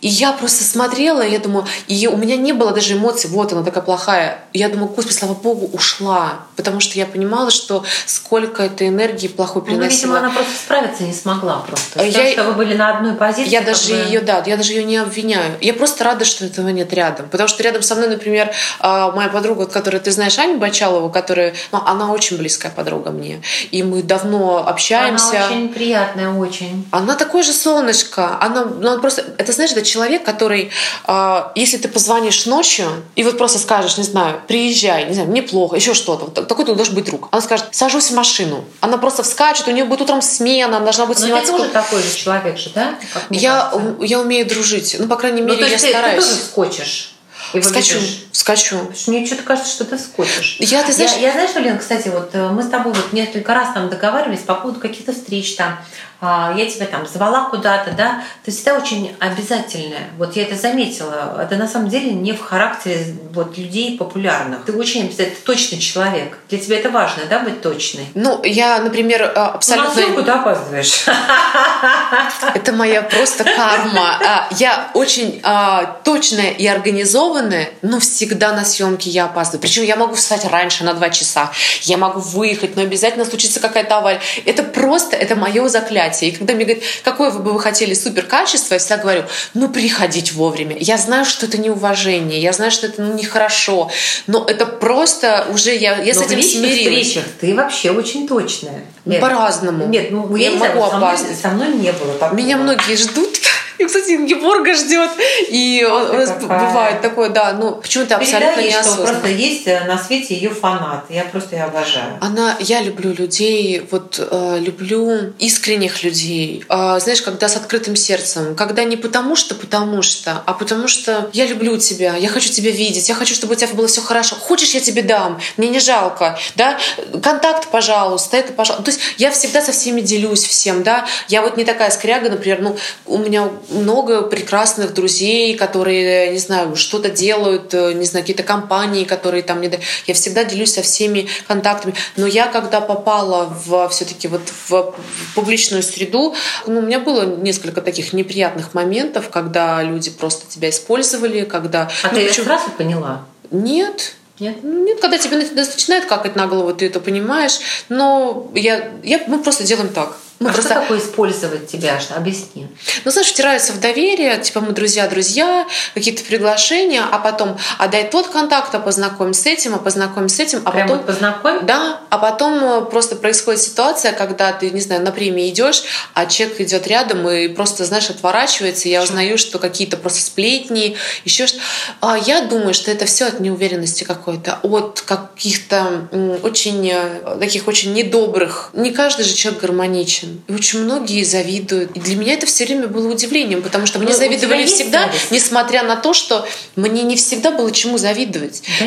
И я просто смотрела, и я думаю, и у меня не было даже эмоций, вот она такая плохая. И я думаю, господи, слава богу, ушла. Потому что я понимала, что сколько этой энергии плохой приносила. Ну, видимо, она просто справиться не смогла просто. Потому я, что вы были на одной позиции. Я даже бы... ее, да, я даже ее не обвиняю. Я просто рада, что этого нет рядом. Потому что рядом со мной, например, а, моя подруга, которую ты знаешь, Аня Бачалова, которая, ну, она очень близкая подруга мне. И мы давно общаемся. Она очень приятная, очень. Она такое же солнышко. Она, ну, она просто, это знаешь, это человек, который, э, если ты позвонишь ночью и вот просто скажешь, не знаю, приезжай, не знаю, мне плохо, еще что-то, вот такой ты должен быть друг. Она скажет, сажусь в машину. Она просто вскачет, у нее будет утром смена, она должна быть Но сниматься. ты тоже такой же человек же, да? Я, кажется. я умею дружить. Ну, по крайней Ну, мере, то я есть ты, ты стараюсь. тоже скочишь. И. Потому что мне что-то кажется, что ты скочишь. Я, ты знаешь- я, я знаешь, Лен, кстати, вот э, мы с тобой вот несколько раз там договаривались по поводу каких-то встреч там. А, Я тебя там звала куда-то, да, ты всегда очень обязательная. Вот я это заметила. Это на самом деле не в характере вот людей популярных. Ты очень обязательно, ты точный человек. Для тебя это важно, да, быть точной? Ну, я, например, Ну, на абсолютно... съемку ты опаздываешь. Это моя просто карма. А, Я очень а, точная и организованная, но всегда на съемке я опаздываю. Причем я могу встать раньше на два часа. Я могу выехать, но обязательно случится какая-то авария. Это просто, это мое заклятие. И когда мне говорят, какое вы бы вы хотели супер качество, я всегда говорю, ну, приходить вовремя. Я знаю, что это неуважение, я знаю, что это ну, нехорошо, но это просто уже, я, я с Но в этим смирилась. встречах ты вообще очень точная. Ну. По-разному. Нет, ну я, Я не знаю, могу вот со мной-. Со мной не было такого. Меня многие ждут. И, кстати, Геборга ждет. И он- у нас какая. бывает такое, да, ну почему-то абсолютно ей, что просто есть э, на свете ее фанат. Я просто ее обожаю. Она, я люблю людей, вот э, люблю искренних людей. Э, знаешь, когда с открытым сердцем, когда не потому что, потому что, а потому что я люблю тебя, я хочу тебя видеть, я хочу, чтобы у тебя было все хорошо. Хочешь, я тебе дам, мне не жалко, да? Контакт, пожалуйста, это, пожалуйста. То есть я всегда со всеми делюсь всем, да? Я вот не такая скряга, например, ну у меня много прекрасных друзей, которые, не знаю, что-то делают, э, не знаю, какие-то компании, которые там не... Я всегда делюсь со всеми контактами. Но я, когда попала в все-таки вот в публичную среду, ну, у меня было несколько таких неприятных моментов, когда люди просто тебя использовали, когда... А ну, ты почему- сразу поняла? Нет, Нет? ну, Нет, когда тебе на- начинает какать на голову, ты это понимаешь. Но я, я, мы просто делаем так. Мы а просто что такое использовать тебя? Объясни. ну, знаешь, втираются в доверие, типа мы друзья-друзья, какие-то приглашения, а потом, а дай тот контакт, а познакомим с этим, а познакомим с этим, а Прям потом... вот познакомь? Да, а потом э, просто происходит ситуация, когда ты, не знаю, на премии идешь, а человек идет рядом и просто, знаешь, отворачивается, и я узнаю, что какие-то просто сплетни, еще что а Я думаю, что это все от неуверенности какой-то, от каких-то очень э, таких очень недобрых. Не каждый же человек гармоничен. И очень многие завидуют. И для меня это все время было удивлением, потому что мне Ну, у тебя завидовали всегда, зависть? несмотря на то, что мне не всегда было чему завидовать. Да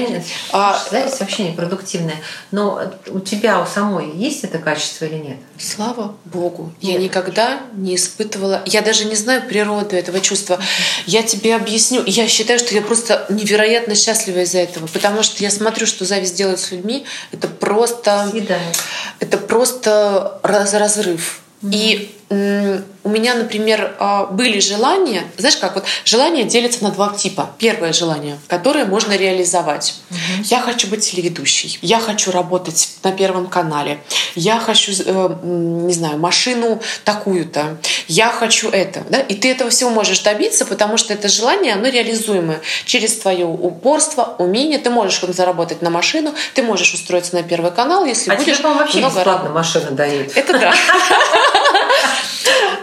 А- зависть вообще непродуктивная. Но у тебя у самой есть это качество или нет? Слава Богу, я Нет. никогда не испытывала, я даже не знаю природу этого чувства. Я тебе объясню. Я считаю, что я просто невероятно счастлива из-за этого, потому что я смотрю, что зависть делает с людьми. Это просто, Съедает. это просто раз- разрыв. И м, у меня, например, а, были желания, знаешь как, вот желания делятся на два типа. Первое желание, которое можно реализовать. Я хочу быть телеведущей, я хочу работать на Первом канале, я хочу, э, не знаю, машину такую-то, я хочу это. Да? И ты этого всего можешь добиться, потому что это желание, оно реализуемое. Через твое упорство, умение, ты можешь заработать на машину, ты можешь устроиться на Первый канал, если А будешь тебе, вообще много бесплатно машина дают. это да.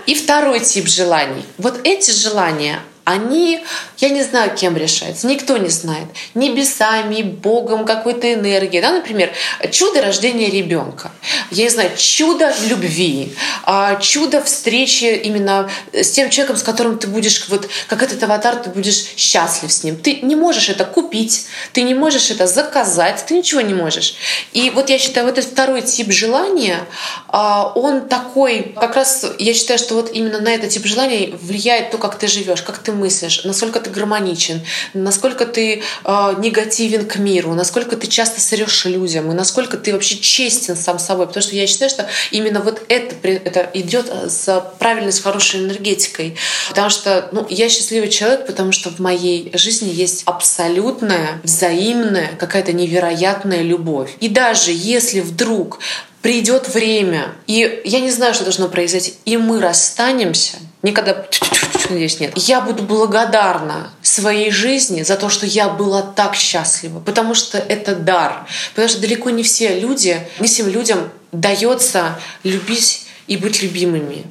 И второй тип желаний. Вот эти желания, они, я не знаю, кем решаются, никто не знает. Небесами, Богом, какой-то энергией. Да, например, чудо рождения ребенка. Я не знаю, чудо любви, а, чудо встречи именно с тем человеком, с которым ты будешь, вот как этот аватар, ты будешь счастлив с ним. Ты не можешь это купить, ты не можешь это заказать, ты ничего не можешь. И вот я считаю, вот этот второй тип желания, а, он такой, как раз я считаю, что вот именно на этот тип желания влияет то, как ты живешь, как ты мыслишь, насколько ты гармоничен, насколько ты э, негативен к миру, насколько ты часто срешь людям, и насколько ты вообще честен сам собой. Потому что я считаю, что именно вот это, это идет с правильной, с хорошей энергетикой. Потому что ну, я счастливый человек, потому что в моей жизни есть абсолютная, взаимная, какая-то невероятная любовь. И даже если вдруг придет время, и я не знаю, что должно произойти, и мы расстанемся, никогда, надеюсь, нет, я буду благодарна своей жизни за то, что я была так счастлива, потому что это дар, потому что далеко не все люди, не всем людям дается любить и быть любимыми.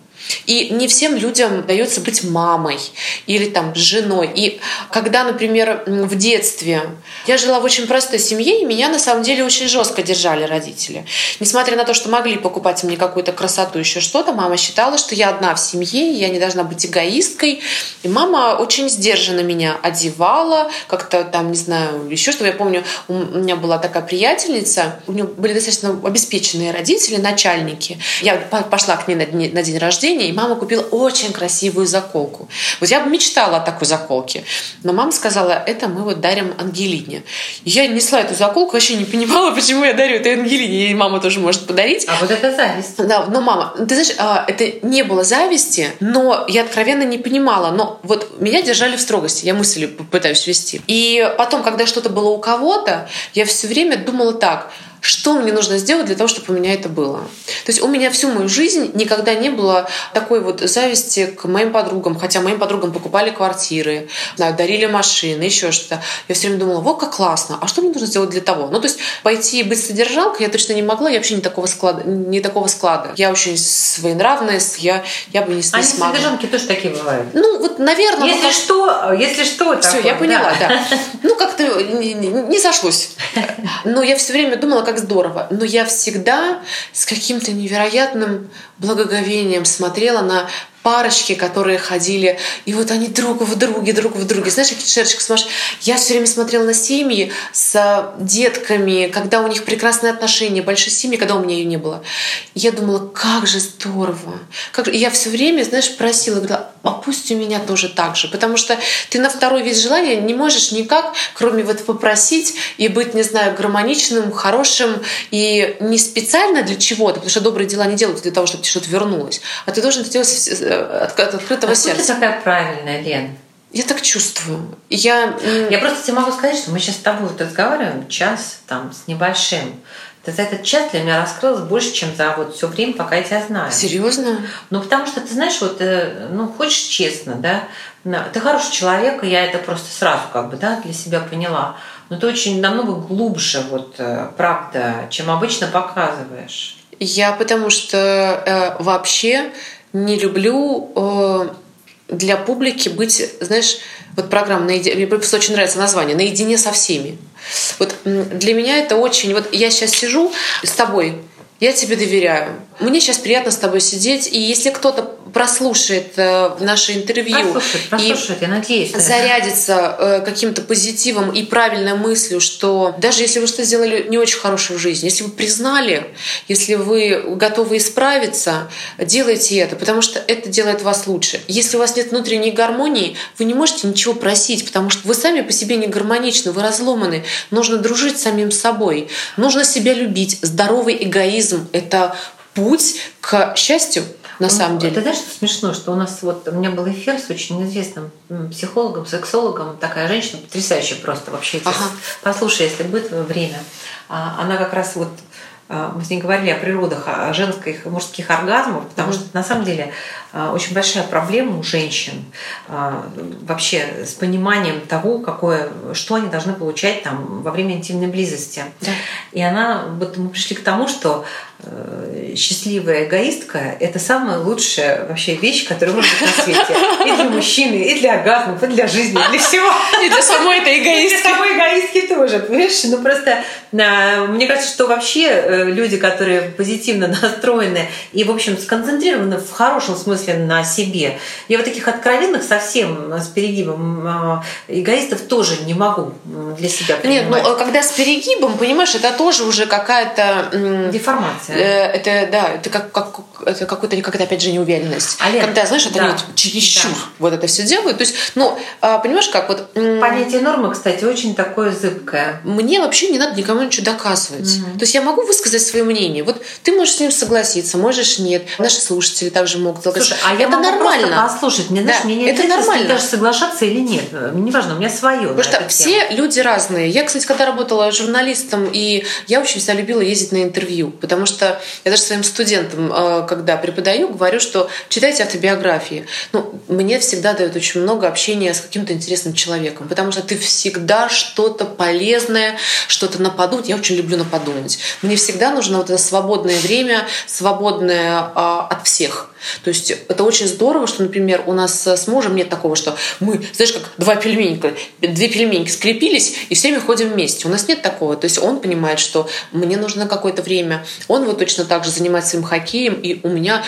И не всем людям дается быть мамой или там женой. И когда, например, в детстве я жила в очень простой семье, и меня на самом деле очень жестко держали родители. Несмотря на то, что могли покупать мне какую-то красоту, еще что-то, мама считала, что я одна в семье, я не должна быть эгоисткой. И мама очень сдержанно меня одевала, как-то там, не знаю, еще что. Я помню, у меня была такая приятельница, у нее были достаточно обеспеченные родители, начальники. Я пошла к ней на, день, день рождения, и мама купила очень красивую заколку. Вот я бы мечтала о такой заколке. Но мама сказала, это мы вот дарим Ангелине. И я несла эту заколку, вообще не понимала, почему я дарю этой Ангелине, и мама тоже может подарить. А вот это зависть. Да, но мама, ты знаешь, а, это не было зависти, но я откровенно не понимала. Но вот меня держали в строгости, я мысли пытаюсь вести. И потом, когда что-то было у кого-то, я все время думала так – что мне нужно сделать для того, чтобы у меня это было. То есть у меня всю мою жизнь никогда не было такой вот зависти к моим подругам, хотя моим подругам покупали квартиры, дарили машины, еще что-то. Я все время думала, вот как классно, а что мне нужно сделать для того? Ну, то есть пойти быть содержалкой я точно не могла, я вообще не такого склада. Не такого склада. Я очень своенравная, я, я бы не, не Они смогла. содержанки тоже такие бывают. Ну, вот, наверное... Если ну, что, если что, Все, я поняла, да. да. Ну, как-то не, не, не сошлось. Но я все время думала, как как здорово. Но я всегда с каким-то невероятным благоговением смотрела на парочки, которые ходили, и вот они друг в друге, друг в друге. Знаешь, какие шерчик смотришь? Я все время смотрела на семьи с детками, когда у них прекрасные отношения, большие семьи, когда у меня ее не было. Я думала, как же здорово. Как... И я все время, знаешь, просила, говорила, а пусть у меня тоже так же. Потому что ты на второй вид желания не можешь никак, кроме вот попросить и быть, не знаю, гармоничным, хорошим, и не специально для чего-то, потому что добрые дела не делают для того, чтобы тебе что-то вернулось, а ты должен это делать от, от открытого а сердца. Ты такая правильная, Лен. Я так чувствую. Я... я просто тебе могу сказать, что мы сейчас с тобой вот разговариваем час там с небольшим. Ты за этот час для меня раскрылась больше, чем за вот все время, пока я тебя знаю. Серьезно? Ну, потому что ты знаешь, вот, э, ну, хочешь честно, да, ты хороший человек, и я это просто сразу как бы, да, для себя поняла. Но ты очень намного глубже, вот, э, правда, чем обычно показываешь. Я потому что э, вообще не люблю э, для публики быть, знаешь, вот программа наедине, мне просто очень нравится название «Наедине со всеми». Вот для меня это очень... Вот я сейчас сижу с тобой, я тебе доверяю. Мне сейчас приятно с тобой сидеть, и если кто-то прослушает э, наше интервью прослушает, прослушает, и я надеюсь, зарядится э, каким-то позитивом и правильной мыслью, что даже если вы что сделали не очень хорошее в жизни, если вы признали, если вы готовы исправиться, делайте это, потому что это делает вас лучше. Если у вас нет внутренней гармонии, вы не можете ничего просить, потому что вы сами по себе не гармоничны, вы разломаны. Нужно дружить с самим собой, нужно себя любить. Здоровый эгоизм — это путь к счастью на ну, самом деле. Ты знаешь, что смешно, что у нас вот у меня был эфир с очень известным психологом, сексологом, такая женщина потрясающая просто вообще. Ага. Послушай, если будет время. А, она как раз вот а, мы с ней говорили о природах о женских мужских оргазмов, потому что на самом деле а, очень большая проблема у женщин вообще с пониманием того, какое, что они должны получать там во время интимной близости. Да. И она, вот мы пришли к тому, что счастливая эгоистка – это самая лучшая вообще вещь, которая может быть на свете. И для мужчины, и для оргазмов, и для жизни, и для всего. И для самой этой эгоистки. И для самой эгоистки тоже, понимаешь? Ну просто а, мне кажется, что вообще э, люди, которые позитивно настроены и, в общем, сконцентрированы в хорошем смысле на себе, я вот таких откровенных совсем с перегибом а, эгоистов тоже не могу для себя принимать. Нет, ну когда с перегибом, понимаешь, это тоже уже какая-то... Деформация Э, это, да, это как, как это какой-то, как это опять же неуверенность. А Когда, знаешь, это да. они вот чересчур да. вот это все делают. То есть, ну, а, понимаешь, как вот... Понятие нормы, кстати, очень такое зыбкое. Мне вообще не надо никому ничего доказывать. Угу. То есть я могу высказать свое мнение. Вот ты можешь с ним согласиться, можешь нет. Наши слушатели также могут Слушай, а я это могу нормально. послушать. Мне, знаешь, да, мне не это нормально. даже соглашаться или нет. Неважно, у меня свое. Потому что все люди разные. Я, кстати, когда работала журналистом, и я очень всегда любила ездить на интервью, потому что я даже своим студентам, э, когда преподаю, говорю, что читайте автобиографии. Ну, мне всегда дают очень много общения с каким-то интересным человеком, потому что ты всегда что-то полезное, что-то нападут. Я очень люблю нападумать. Мне всегда нужно вот это свободное время, свободное а, от всех. То есть это очень здорово, что, например, у нас с мужем нет такого, что мы, знаешь, как два пельменька, две пельменьки скрепились и все время ходим вместе. У нас нет такого. То есть он понимает, что мне нужно какое-то время. Он вот точно так же занимается своим хоккеем, и у меня...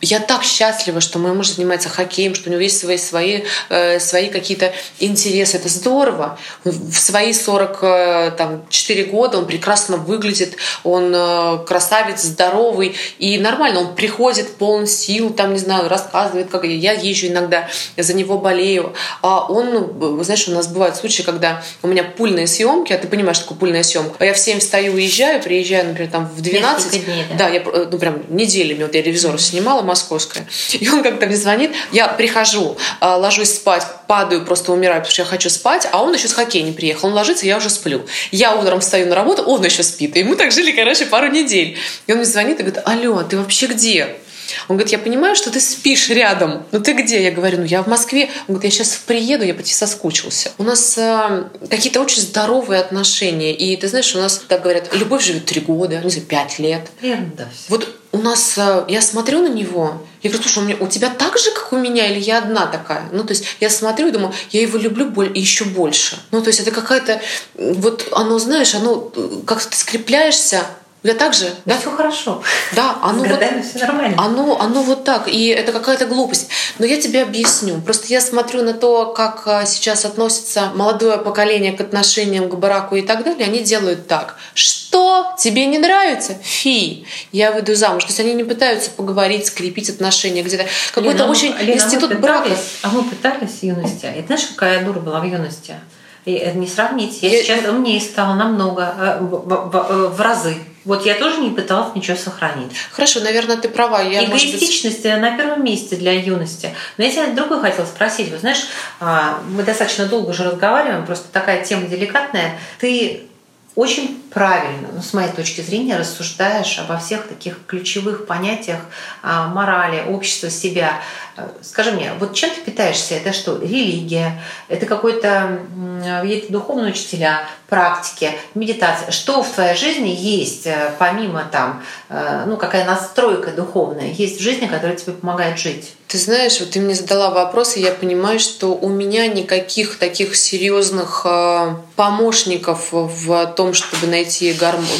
Я так счастлива, что мой муж занимается хоккеем, что у него есть свои, свои, э, свои какие-то интересы. Это здорово. В свои 44 э, года он прекрасно выглядит, он э, красавец, здоровый и нормально. Он приходит полон сил, там, не знаю, рассказывает, как я езжу иногда, за него болею. А он, ну, знаешь, у нас бывают случаи, когда у меня пульные съемки, а ты понимаешь, что такое пульная съемка. А я в 7 встаю, уезжаю, приезжаю, например, там в 12. Дней, да? да, я ну, прям неделями, вот я ревизора снимала, московская, и он как-то мне звонит, я прихожу, а, ложусь спать, падаю, просто умираю, потому что я хочу спать, а он еще с хоккея не приехал, он ложится, я уже сплю. Я утром встаю на работу, он еще спит, и мы так жили, короче, пару недель. И он мне звонит и говорит, алло, ты вообще где? Он говорит, я понимаю, что ты спишь рядом. Ну ты где? Я говорю, ну я в Москве. Он говорит, я сейчас приеду, я почти соскучился. У нас э, какие-то очень здоровые отношения. И ты знаешь, у нас так говорят, любовь живет три года, не знаю, пять лет. Ерунда. Вот у нас, э, я смотрю на него, я говорю, слушай, у, меня, у тебя так же, как у меня, или я одна такая? Ну, то есть я смотрю и думаю, я его люблю боль, еще больше. Ну, то есть это какая-то, вот оно, знаешь, оно, э, как ты скрепляешься у тебя так же? Да, все хорошо. Да, оно С годами вот, все нормально. Оно, оно вот так, и это какая-то глупость. Но я тебе объясню. Просто я смотрю на то, как а, сейчас относится молодое поколение к отношениям к браку и так далее. Они делают так. Что? Тебе не нравится? Фи. Я выйду замуж. То есть они не пытаются поговорить, скрепить отношения где-то. Какой-то очень Лена, институт мы брака. А мы пытались в юности. И знаешь, какая дура была в юности? И это не сравнить. Я, я сейчас умнее стала намного, э, в разы. Вот я тоже не пыталась ничего сохранить. Хорошо, наверное, ты права. Я, Эгоистичность быть... на первом месте для юности. Но я тебя другой хотела спросить. Вы знаешь, а, мы достаточно долго уже разговариваем, просто такая тема деликатная. Ты очень правильно, ну, с моей точки зрения, рассуждаешь обо всех таких ключевых понятиях а, морали, общества, себя. Э, скажи мне, вот чем ты питаешься? Это что, религия? Это какой-то какие-то духовные учителя, практики, медитация? Что в твоей жизни есть, э, помимо там, э, ну, какая настройка духовная, есть в жизни, которая тебе помогает жить? Ты знаешь, вот ты мне задала вопрос, и я понимаю, что у меня никаких таких серьезных помощников в том, чтобы найти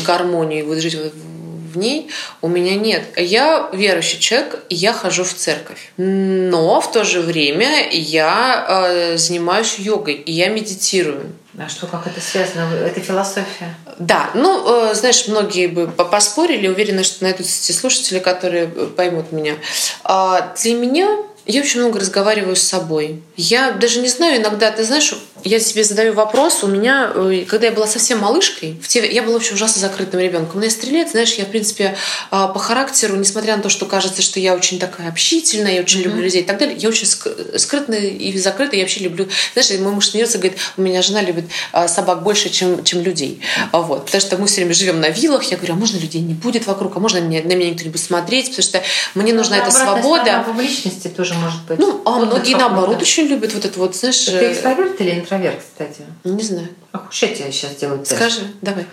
гармонию и вот жить в ней у меня нет. Я верующий человек, и я хожу в церковь. Но в то же время я э, занимаюсь йогой, и я медитирую. А что, как это связано? Это философия? Да, ну, э, знаешь, многие бы поспорили, уверена, что найдутся те слушатели, которые поймут меня. А для меня я очень много разговариваю с собой. Я даже не знаю, иногда, ты знаешь, я себе задаю вопрос. У меня, э, когда я была совсем малышкой, в те, я была вообще ужасно закрытым ребенком. Но я стрелец, знаешь, я, в принципе, а, по характеру, несмотря на то, что кажется, что я очень такая общительная, я очень mm-hmm. люблю людей и так далее, я очень скрытная и закрытая, я вообще люблю... Знаешь, мой муж смеется, говорит, у меня жена любит а, собак больше, чем, чем людей. Вот. Потому что мы все время живем на виллах. Я говорю, а можно людей не будет вокруг, а можно мне, на меня никто не будет смотреть, потому что мне нужна ну, эта свобода. публичности тоже может быть. Ну, а многие, наоборот, очень любят вот это вот, знаешь... Ты э, экстраверт или интроверт, кстати? Не знаю. А что я тебе сейчас делаю тест? Скажи, давай.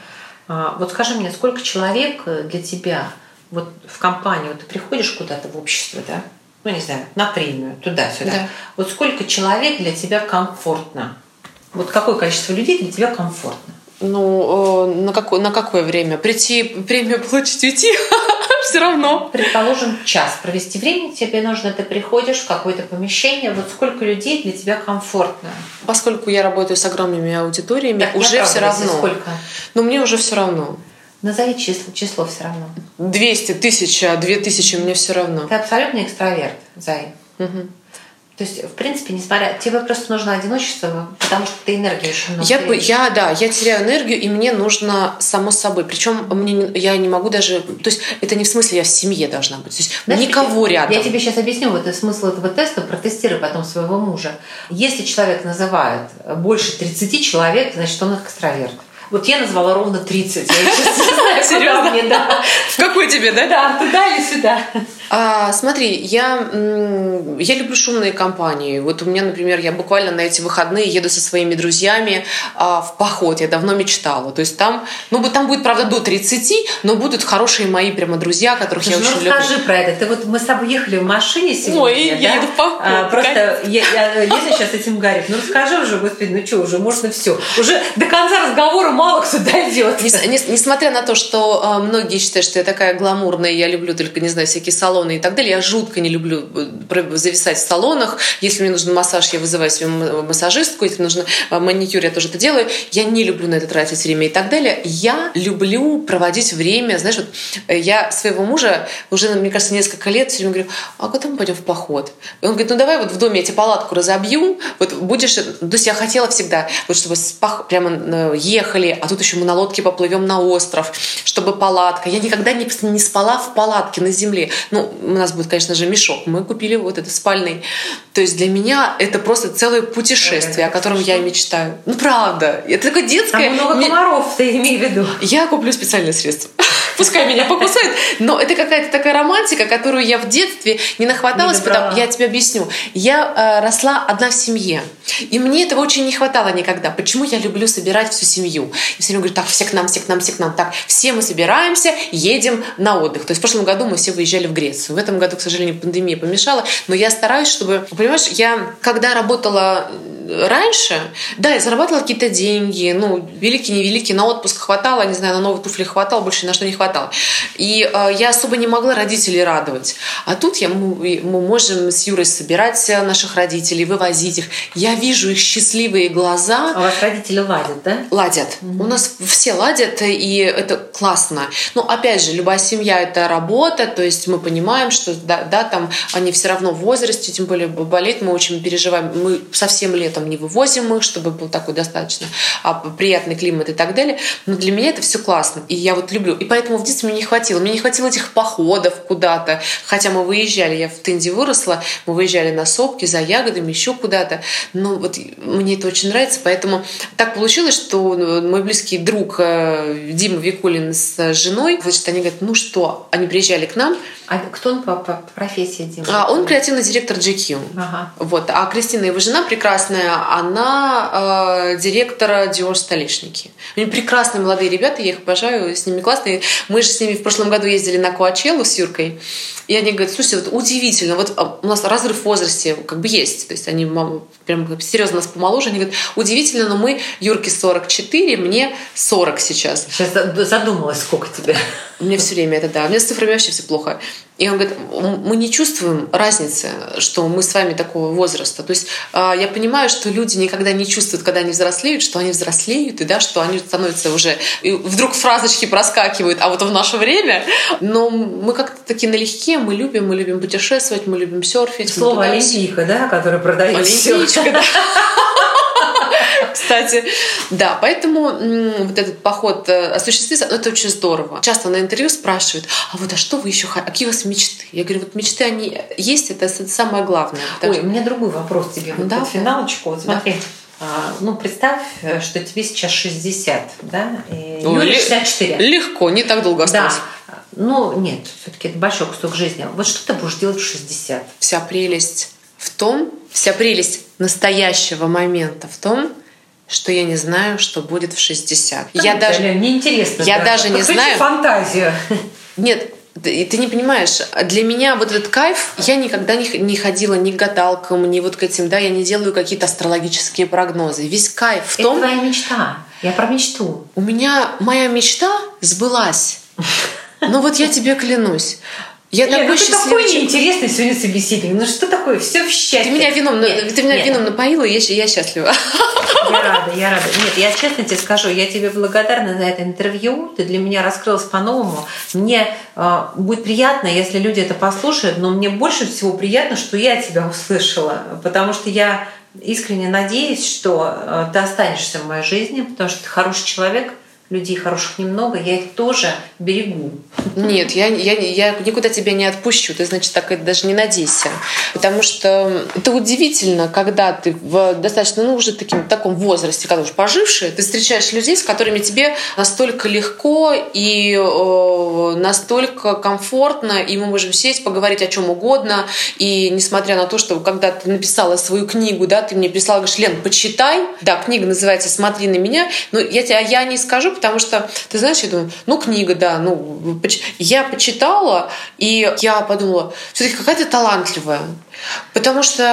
А, вот скажи мне, сколько человек э, для тебя вот в компании, вот ты приходишь куда-то в общество, да? Ну, не знаю, на премию, туда-сюда. Да. Вот сколько человек для тебя комфортно? Вот какое количество людей для тебя комфортно? Ну, э, на какое, на какое время? Прийти, премию получить, уйти? Все равно. Предположим, час провести время тебе нужно, ты приходишь в какое-то помещение, вот сколько людей для тебя комфортно? Поскольку я работаю с огромными аудиториями, так, уже все равно. Сколько? Но мне уже все равно. Назови число, число все равно. 200, тысяча, две тысячи, мне все равно. Ты абсолютно экстраверт, Зай. Угу. То есть, в принципе, несмотря... Тебе просто нужно одиночество, потому что ты энергию очень много я, я, да, я теряю энергию, и мне нужно само собой. Причем мне, я не могу даже... То есть, это не в смысле я в семье должна быть. То есть, Знаешь, никого я, рядом. Я тебе сейчас объясню вот смысл этого теста. Протестируй потом своего мужа. Если человек называет больше 30 человек, значит, он экстраверт. Вот я назвала ровно 30. Я сейчас не знаю, Серьезно? мне, да. В какой тебе, да? Да, туда или сюда. А, смотри, я, я люблю шумные компании. Вот у меня, например, я буквально на эти выходные еду со своими друзьями а, в поход. Я давно мечтала. То есть там, ну, там будет, правда, до 30, но будут хорошие мои прямо друзья, которых Слушай, я ну, очень расскажи про это. Ты вот мы с тобой ехали в машине сегодня, Ой, да? я еду в поход. А, просто я, я, Лиза сейчас этим говорит. Ну расскажи уже, господи, ну что, уже можно все. Уже до конца разговора мало кто дойдет. Несмотря на то, что а, многие считают, что я такая гламурная, я люблю только, не знаю, всякие салоны и так далее, я жутко не люблю э, зависать в салонах. Если мне нужен массаж, я вызываю себе массажистку. Если нужно а, маникюр, я тоже это делаю. Я не люблю на это тратить время и так далее. Я люблю проводить время. Знаешь, вот э, я своего мужа уже, мне кажется, несколько лет все время говорю, а куда мы пойдем в поход? И он говорит, ну давай вот в доме я тебе палатку разобью, вот будешь... То есть я хотела всегда, вот чтобы прямо э, ехали, а тут еще мы на лодке поплывем на остров, чтобы палатка. Я никогда не, не спала в палатке на земле. Ну, у нас будет, конечно же, мешок. Мы купили вот этот спальный. То есть для меня это просто целое путешествие, о котором я мечтаю. Ну, правда. Это такое детское... Там много комаров, ты имей в виду. Я куплю специальное средство пускай меня покусают. Но это какая-то такая романтика, которую я в детстве не нахваталась, потому я тебе объясню. Я э, росла одна в семье. И мне этого очень не хватало никогда. Почему я люблю собирать всю семью? И все время говорю, так, все к нам, все к нам, все к нам. Так, все мы собираемся, едем на отдых. То есть в прошлом году мы все выезжали в Грецию. В этом году, к сожалению, пандемия помешала. Но я стараюсь, чтобы... Понимаешь, я когда работала раньше, да, я зарабатывала какие-то деньги, ну, великие, невеликие, на отпуск хватало, не знаю, на новые туфли хватало, больше ни на что не хватало. И э, я особо не могла родителей радовать. А тут я, мы, мы можем с Юрой собирать наших родителей, вывозить их. Я вижу их счастливые глаза. А у вас родители ладят, да? Ладят. Угу. У нас все ладят, и это классно. Но опять же, любая семья — это работа, то есть мы понимаем, что да, да, там они все равно в возрасте, тем более болеть мы очень переживаем. Мы совсем летом там не вывозим их, чтобы был такой достаточно а, приятный климат и так далее. Но для меня это все классно. И я вот люблю. И поэтому в детстве мне не хватило. Мне не хватило этих походов куда-то. Хотя мы выезжали, я в Тынде выросла, мы выезжали на сопки за ягодами, еще куда-то. Но вот мне это очень нравится. Поэтому так получилось, что ну, мой близкий друг э, Дима Викулин с женой, значит, они говорят, ну что, они приезжали к нам. А кто он по, по профессии, Дима? А, он креативный директор GQ. Ага. Вот. А Кристина, его жена прекрасная, она э, директора Dior столешники. Они прекрасные молодые ребята, я их обожаю, с ними классные. Мы же с ними в прошлом году ездили на Куачеллу с Юркой, и они говорят, слушайте, вот удивительно, вот а, у нас разрыв в возрасте как бы есть, то есть они прям серьезно нас помоложе, они говорят, удивительно, но мы, Юрке 44, мне 40 сейчас. Сейчас задумалась, сколько тебе? Мне все время это, да. У меня с цифрами вообще все плохо. И он говорит, мы не чувствуем разницы, что мы с вами такого возраста. То есть а, я понимаю, что люди никогда не чувствуют, когда они взрослеют, что они взрослеют, и да, что они становятся уже... И вдруг фразочки проскакивают, а вот в наше время. Но мы как-то такие налегке, мы любим, мы любим путешествовать, мы любим серфить. Слово олимпийка, да, которое продает Олимпийчика, да. Кстати, да, поэтому вот этот поход э, осуществится, ну, это очень здорово. Часто на интервью спрашивают, а вот а что вы еще хотите, какие у вас мечты? Я говорю, вот мечты, они есть, это самое главное. Ой, что... у меня другой вопрос тебе, вот да? под финалочку. Вот смотри, а, ну, представь, э, что тебе сейчас 60, да? И ну, Юре 64. Легко, не так долго осталось. Да. Ну, нет, все-таки это большой кусок жизни. Вот что ты будешь делать в 60? Вся прелесть в том, вся прелесть настоящего момента в том, что я не знаю, что будет в 60. Да, я даже мне интересно. Я да. даже не знаю. фантазию. Нет, и ты не понимаешь, для меня вот этот кайф, я никогда не, не ходила ни к гадалкам, ни вот к этим, да, я не делаю какие-то астрологические прогнозы. Весь кайф в том... Это твоя мечта. Я про мечту. У меня моя мечта сбылась. Ну вот я тебе клянусь. Я Лен, такой ну такой неинтересный сегодня собеседник. Ну что такое? Все в счастье. Ты меня вином, нет, ты меня нет. вином напоила, и я, я счастлива. Я рада, я рада. Нет, я честно тебе скажу, я тебе благодарна за это интервью. Ты для меня раскрылась по-новому. Мне э, будет приятно, если люди это послушают, но мне больше всего приятно, что я тебя услышала, потому что я искренне надеюсь, что э, ты останешься в моей жизни, потому что ты хороший человек, людей хороших немного, я их тоже берегу. Нет, я, я, я никуда тебя не отпущу. Ты, значит, так это даже не надейся. Потому что это удивительно, когда ты в достаточно, ну, уже таким, таком возрасте, когда уже поживший, ты встречаешь людей, с которыми тебе настолько легко и э, настолько комфортно, и мы можем сесть, поговорить о чем угодно. И несмотря на то, что когда ты написала свою книгу, да, ты мне прислала, говоришь, Лен, почитай. Да, книга называется «Смотри на меня». Но я, тебя, я не скажу, потому что, ты знаешь, я думаю, ну, книга, да, ну, я почитала, и я подумала, все-таки какая то талантливая. Потому что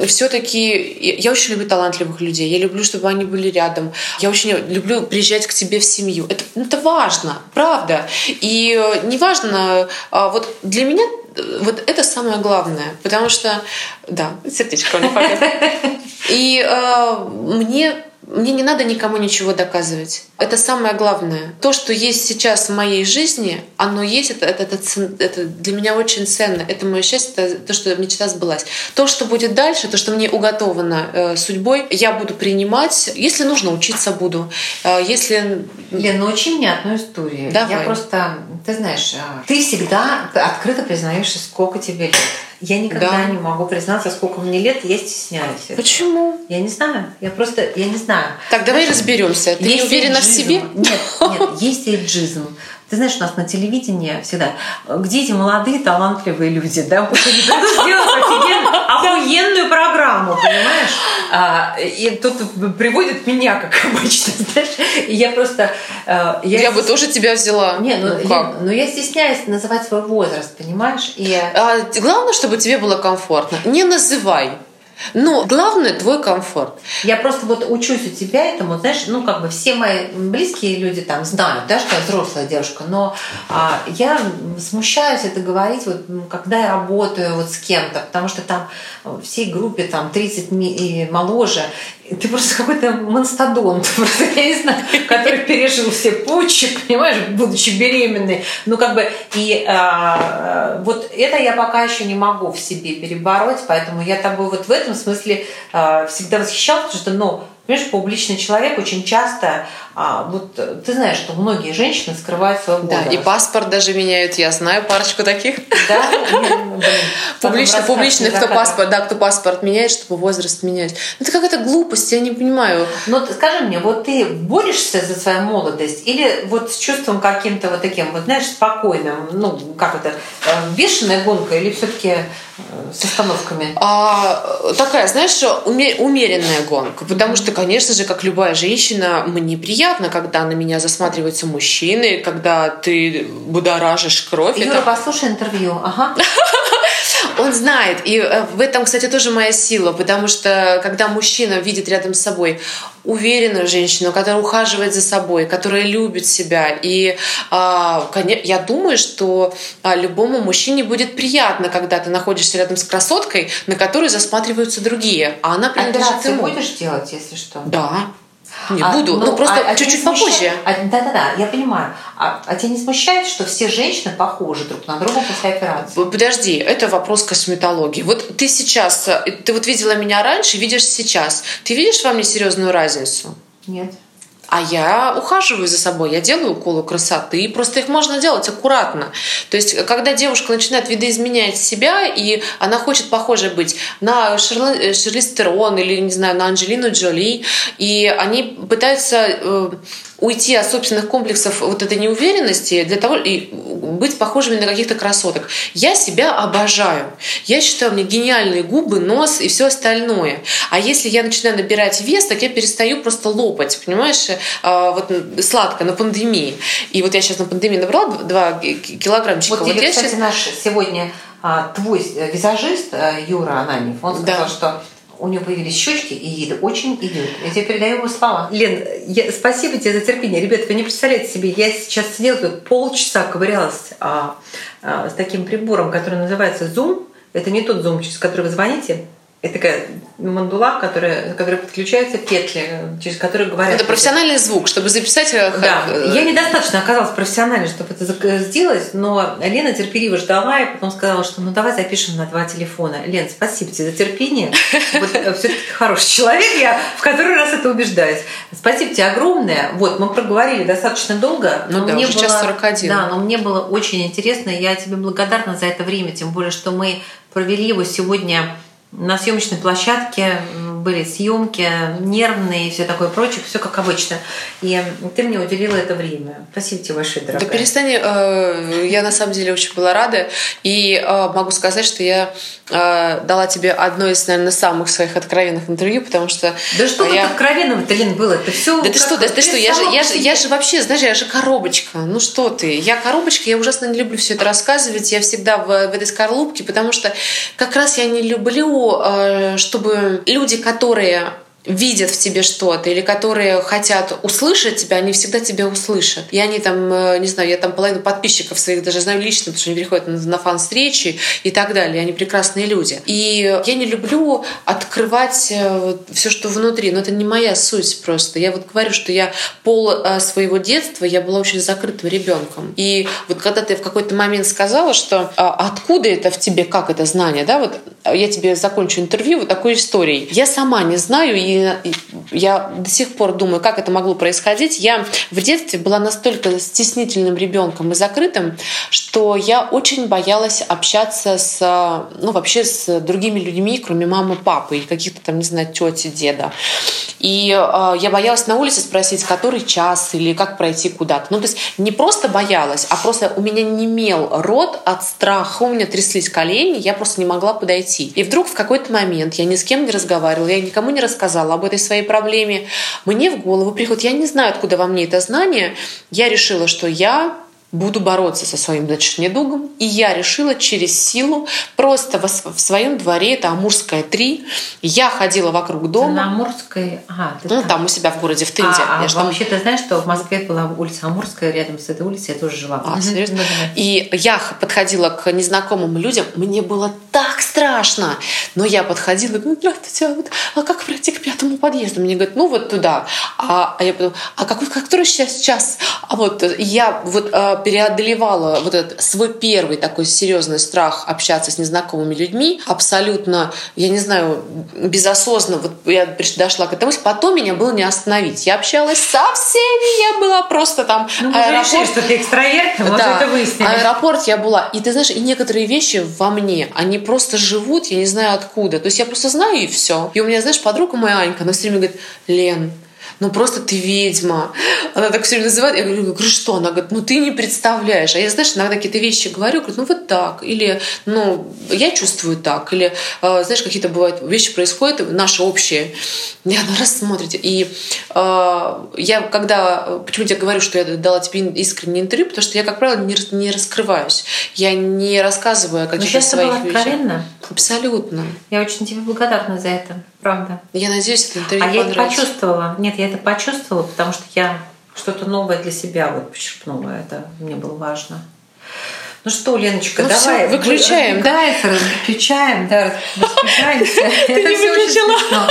э, все-таки я очень люблю талантливых людей. Я люблю, чтобы они были рядом. Я очень люблю приезжать к тебе в семью. Это, это важно, правда. И э, неважно, э, вот для меня э, вот это самое главное, потому что, да, сердечко не И э, мне мне не надо никому ничего доказывать. Это самое главное. То, что есть сейчас в моей жизни, оно есть, это, это, это, это для меня очень ценно. Это мое счастье, это то, что мечта сбылась. То, что будет дальше, то, что мне уготовано э, судьбой, я буду принимать. Если нужно, учиться буду. Э, если... Лен, научи ну, мне одну историю. Давай. Я просто, ты знаешь, э, ты всегда открыто признаешься, сколько тебе лет. Я никогда да. не могу признаться, сколько мне лет, я стесняюсь. Почему? Я не знаю. Я просто, я не знаю. Так, давай Знаешь, разберемся. Ты не уверена эйджизм. в себе? Нет, нет, есть эйджизм. Ты знаешь, у нас на телевидении всегда, где эти молодые, талантливые люди, да, пусть сделать охуенную программу, понимаешь? А, и тут приводит меня, как обычно, знаешь, и я просто... А, я, я бы тоже тебя взяла. Не, ну, ну, как? Я, ну я стесняюсь называть свой возраст, понимаешь? И... А, главное, чтобы тебе было комфортно. Не называй. Но главное твой комфорт. Я просто вот учусь у тебя этому, знаешь, ну как бы все мои близкие люди там знают, да, что я взрослая девушка, но а, я смущаюсь это говорить, вот когда я работаю вот с кем-то, потому что там всей группе там 30 и моложе, ты просто какой-то монстодонт, просто, я не знаю, который пережил все путчи, понимаешь, будучи беременной. Ну, как бы, и а, вот это я пока еще не могу в себе перебороть, поэтому я тобой вот в этом смысле а, всегда восхищалась, потому что, ну, Понимаешь, публичный человек очень часто, а, вот ты знаешь, что многие женщины скрывают свой возраст. Да, и паспорт даже меняют. Я знаю парочку таких. Да? Публично, публичный, кто паспорт, да, кто паспорт меняет, чтобы возраст менять. Ну, это какая-то глупость, я не понимаю. Ну, скажи мне, вот ты борешься за свою молодость или вот с чувством каким-то вот таким, вот знаешь, спокойным, ну, как это, э, бешеная гонка или все-таки э, с остановками? А, такая, знаешь, умеренная гонка, потому что конечно же, как любая женщина, мне приятно, когда на меня засматриваются мужчины, когда ты будоражишь кровь. Юра, это... послушай интервью. Ага. Он знает. И э, в этом, кстати, тоже моя сила, потому что когда мужчина видит рядом с собой уверенную женщину, которая ухаживает за собой, которая любит себя. И а, я думаю, что а, любому мужчине будет приятно, когда ты находишься рядом с красоткой, на которой засматриваются другие, а она принадлежит Операции ему. будешь делать, если что? Да. Не а, буду, ну, ну просто а, а чуть-чуть а попозже. Да-да-да, я понимаю. А, а тебя не смущает, что все женщины похожи друг на друга после операции? Подожди, это вопрос косметологии. Вот ты сейчас, э, ты вот видела меня раньше, видишь сейчас. Ты видишь во мне серьезную разницу? Нет. А я ухаживаю за собой, я делаю уколы красоты, и просто их можно делать аккуратно. То есть, когда девушка начинает видоизменять себя, и она хочет похожей быть на Шерли, Шерли Стерон или, не знаю, на Анджелину Джоли, и они пытаются э, уйти от собственных комплексов вот этой неуверенности для того и быть похожими на каких-то красоток. Я себя обожаю. Я считаю, у меня гениальные губы, нос и все остальное. А если я начинаю набирать вес, так я перестаю просто лопать, понимаешь, а, вот сладко на пандемии. И вот я сейчас на пандемии набрала 2 килограммчика. Вот, вот тебе, кстати, сейчас... наш сегодня а, твой визажист э, Юра Ананев, он сказал, да. что у нее появились щечки, и это очень идет. Я тебе передаю его слова. Лен, я, спасибо тебе за терпение. Ребята, вы не представляете себе, я сейчас сидела тут полчаса ковырялась а, а, с таким прибором, который называется Zoom. Это не тот Zoom, через который вы звоните. Это такая мандула, которая, которая подключаются петли, через которые говорят. Это профессиональный звук, чтобы записать. Э, да, э, я недостаточно оказалась профессиональной, чтобы это сделать, но Лена терпеливо ждала и потом сказала, что ну давай запишем на два телефона. Лен, спасибо тебе за терпение. Вот э, все-таки хороший человек, я в который раз это убеждаюсь. Спасибо тебе огромное. Вот, мы проговорили достаточно долго. Ну да, мне уже было, час 41. Да, но мне было очень интересно. Я тебе благодарна за это время, тем более, что мы провели его сегодня на съемочной площадке были съемки, нервные и все такое прочее, все как обычно. И ты мне уделила это время. Спасибо тебе большое, дорогая. Да перестань, э, я на самом деле очень была рада. И э, могу сказать, что я э, дала тебе одно из, наверное, самых своих откровенных интервью, потому что... Да что я... тут откровенного, Лен, было? Это все... Да ты что, да ты что, я же, я, же, я же вообще, знаешь, я же коробочка. Ну что ты? Я коробочка, я ужасно не люблю все это рассказывать. Я всегда в, в этой скорлупке, потому что как раз я не люблю, чтобы люди, которые видят в тебе что-то или которые хотят услышать тебя, они всегда тебя услышат. И они там, э, не знаю, я там половину подписчиков своих даже знаю лично, потому что они приходят на фан-встречи и так далее. Они прекрасные люди. И я не люблю открывать э, все, что внутри, но это не моя суть просто. Я вот говорю, что я пол э, своего детства, я была очень закрытым ребенком. И вот когда ты в какой-то момент сказала, что а, откуда это в тебе, как это знание, да, вот я тебе закончу интервью вот такой историей. Я сама не знаю, и я до сих пор думаю, как это могло происходить. Я в детстве была настолько стеснительным ребенком и закрытым, что я очень боялась общаться с, ну, вообще с другими людьми, кроме мамы, папы и каких-то там, не знаю, тети, деда. И э, я боялась на улице спросить, который час или как пройти куда-то. Ну, то есть не просто боялась, а просто у меня не имел рот от страха, у меня тряслись колени, я просто не могла подойти. И вдруг в какой-то момент я ни с кем не разговаривала, я никому не рассказала об этой своей проблеме. Мне в голову приходит, я не знаю, откуда во мне это знание, я решила, что я буду бороться со своим значит, недугом. И я решила через силу просто в своем дворе, это Амурская 3, я ходила вокруг дома. на Амурской? Ага, ну, там. там у себя в городе, в Тынде. А, а вообще там... ты знаешь, что в Москве была улица Амурская, рядом с этой улицей я тоже жила. А, серьезно? И я подходила к незнакомым людям, мне было так страшно. Но я подходила, говорю, здравствуйте, а, вот, а как пройти к пятому подъезду? Мне говорят, ну вот туда. А, а я потом, а какой, который сейчас час? А вот я вот а, преодолевала вот этот свой первый такой серьезный страх общаться с незнакомыми людьми, абсолютно, я не знаю, безосознанно, вот я дошла к этому, потом меня было не остановить. Я общалась со всеми, я была просто там... Ну, аэропорт... решили, что ты экстраверт, мы да, это выяснили. Аэропорт я была. И ты знаешь, и некоторые вещи во мне, они просто живут, я не знаю откуда. То есть я просто знаю и все. И у меня, знаешь, подруга моя Анька, она все время говорит, Лен, ну просто ты ведьма. Она так все время называет. Я говорю, говорю, что? Она говорит, ну ты не представляешь. А я, знаешь, иногда какие-то вещи говорю, говорю, ну вот так. Или, ну, я чувствую так. Или, э, знаешь, какие-то бывают вещи происходят, наши общие. И она раз смотрит. И э, я когда... Почему я говорю, что я дала тебе искреннее интервью? Потому что я, как правило, не, не раскрываюсь. Я не рассказываю о каких-то своих вещах. Абсолютно. Я очень тебе благодарна за это правда. Я надеюсь, это интервью А я это почувствовала. Нет, я это почувствовала, потому что я что-то новое для себя вот почерпнула. Это мне было важно. Ну что, Леночка, ну давай. Все, выключаем, да? Выключаем, да, выключаемся. Ты не выключила.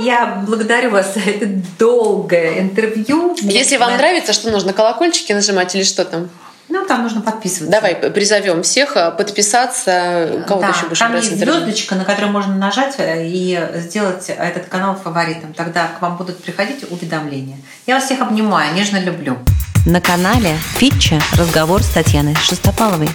Я благодарю вас за это долгое интервью. Если вам нравится, что нужно, колокольчики нажимать или что там? Ну, там нужно подписываться. Давай призовем всех а, подписаться. Кого да, еще будешь Там есть звездочка, на которую можно нажать э, и сделать этот канал фаворитом. Тогда к вам будут приходить уведомления. Я вас всех обнимаю, нежно люблю. На канале Фитча разговор с Татьяной Шестопаловой.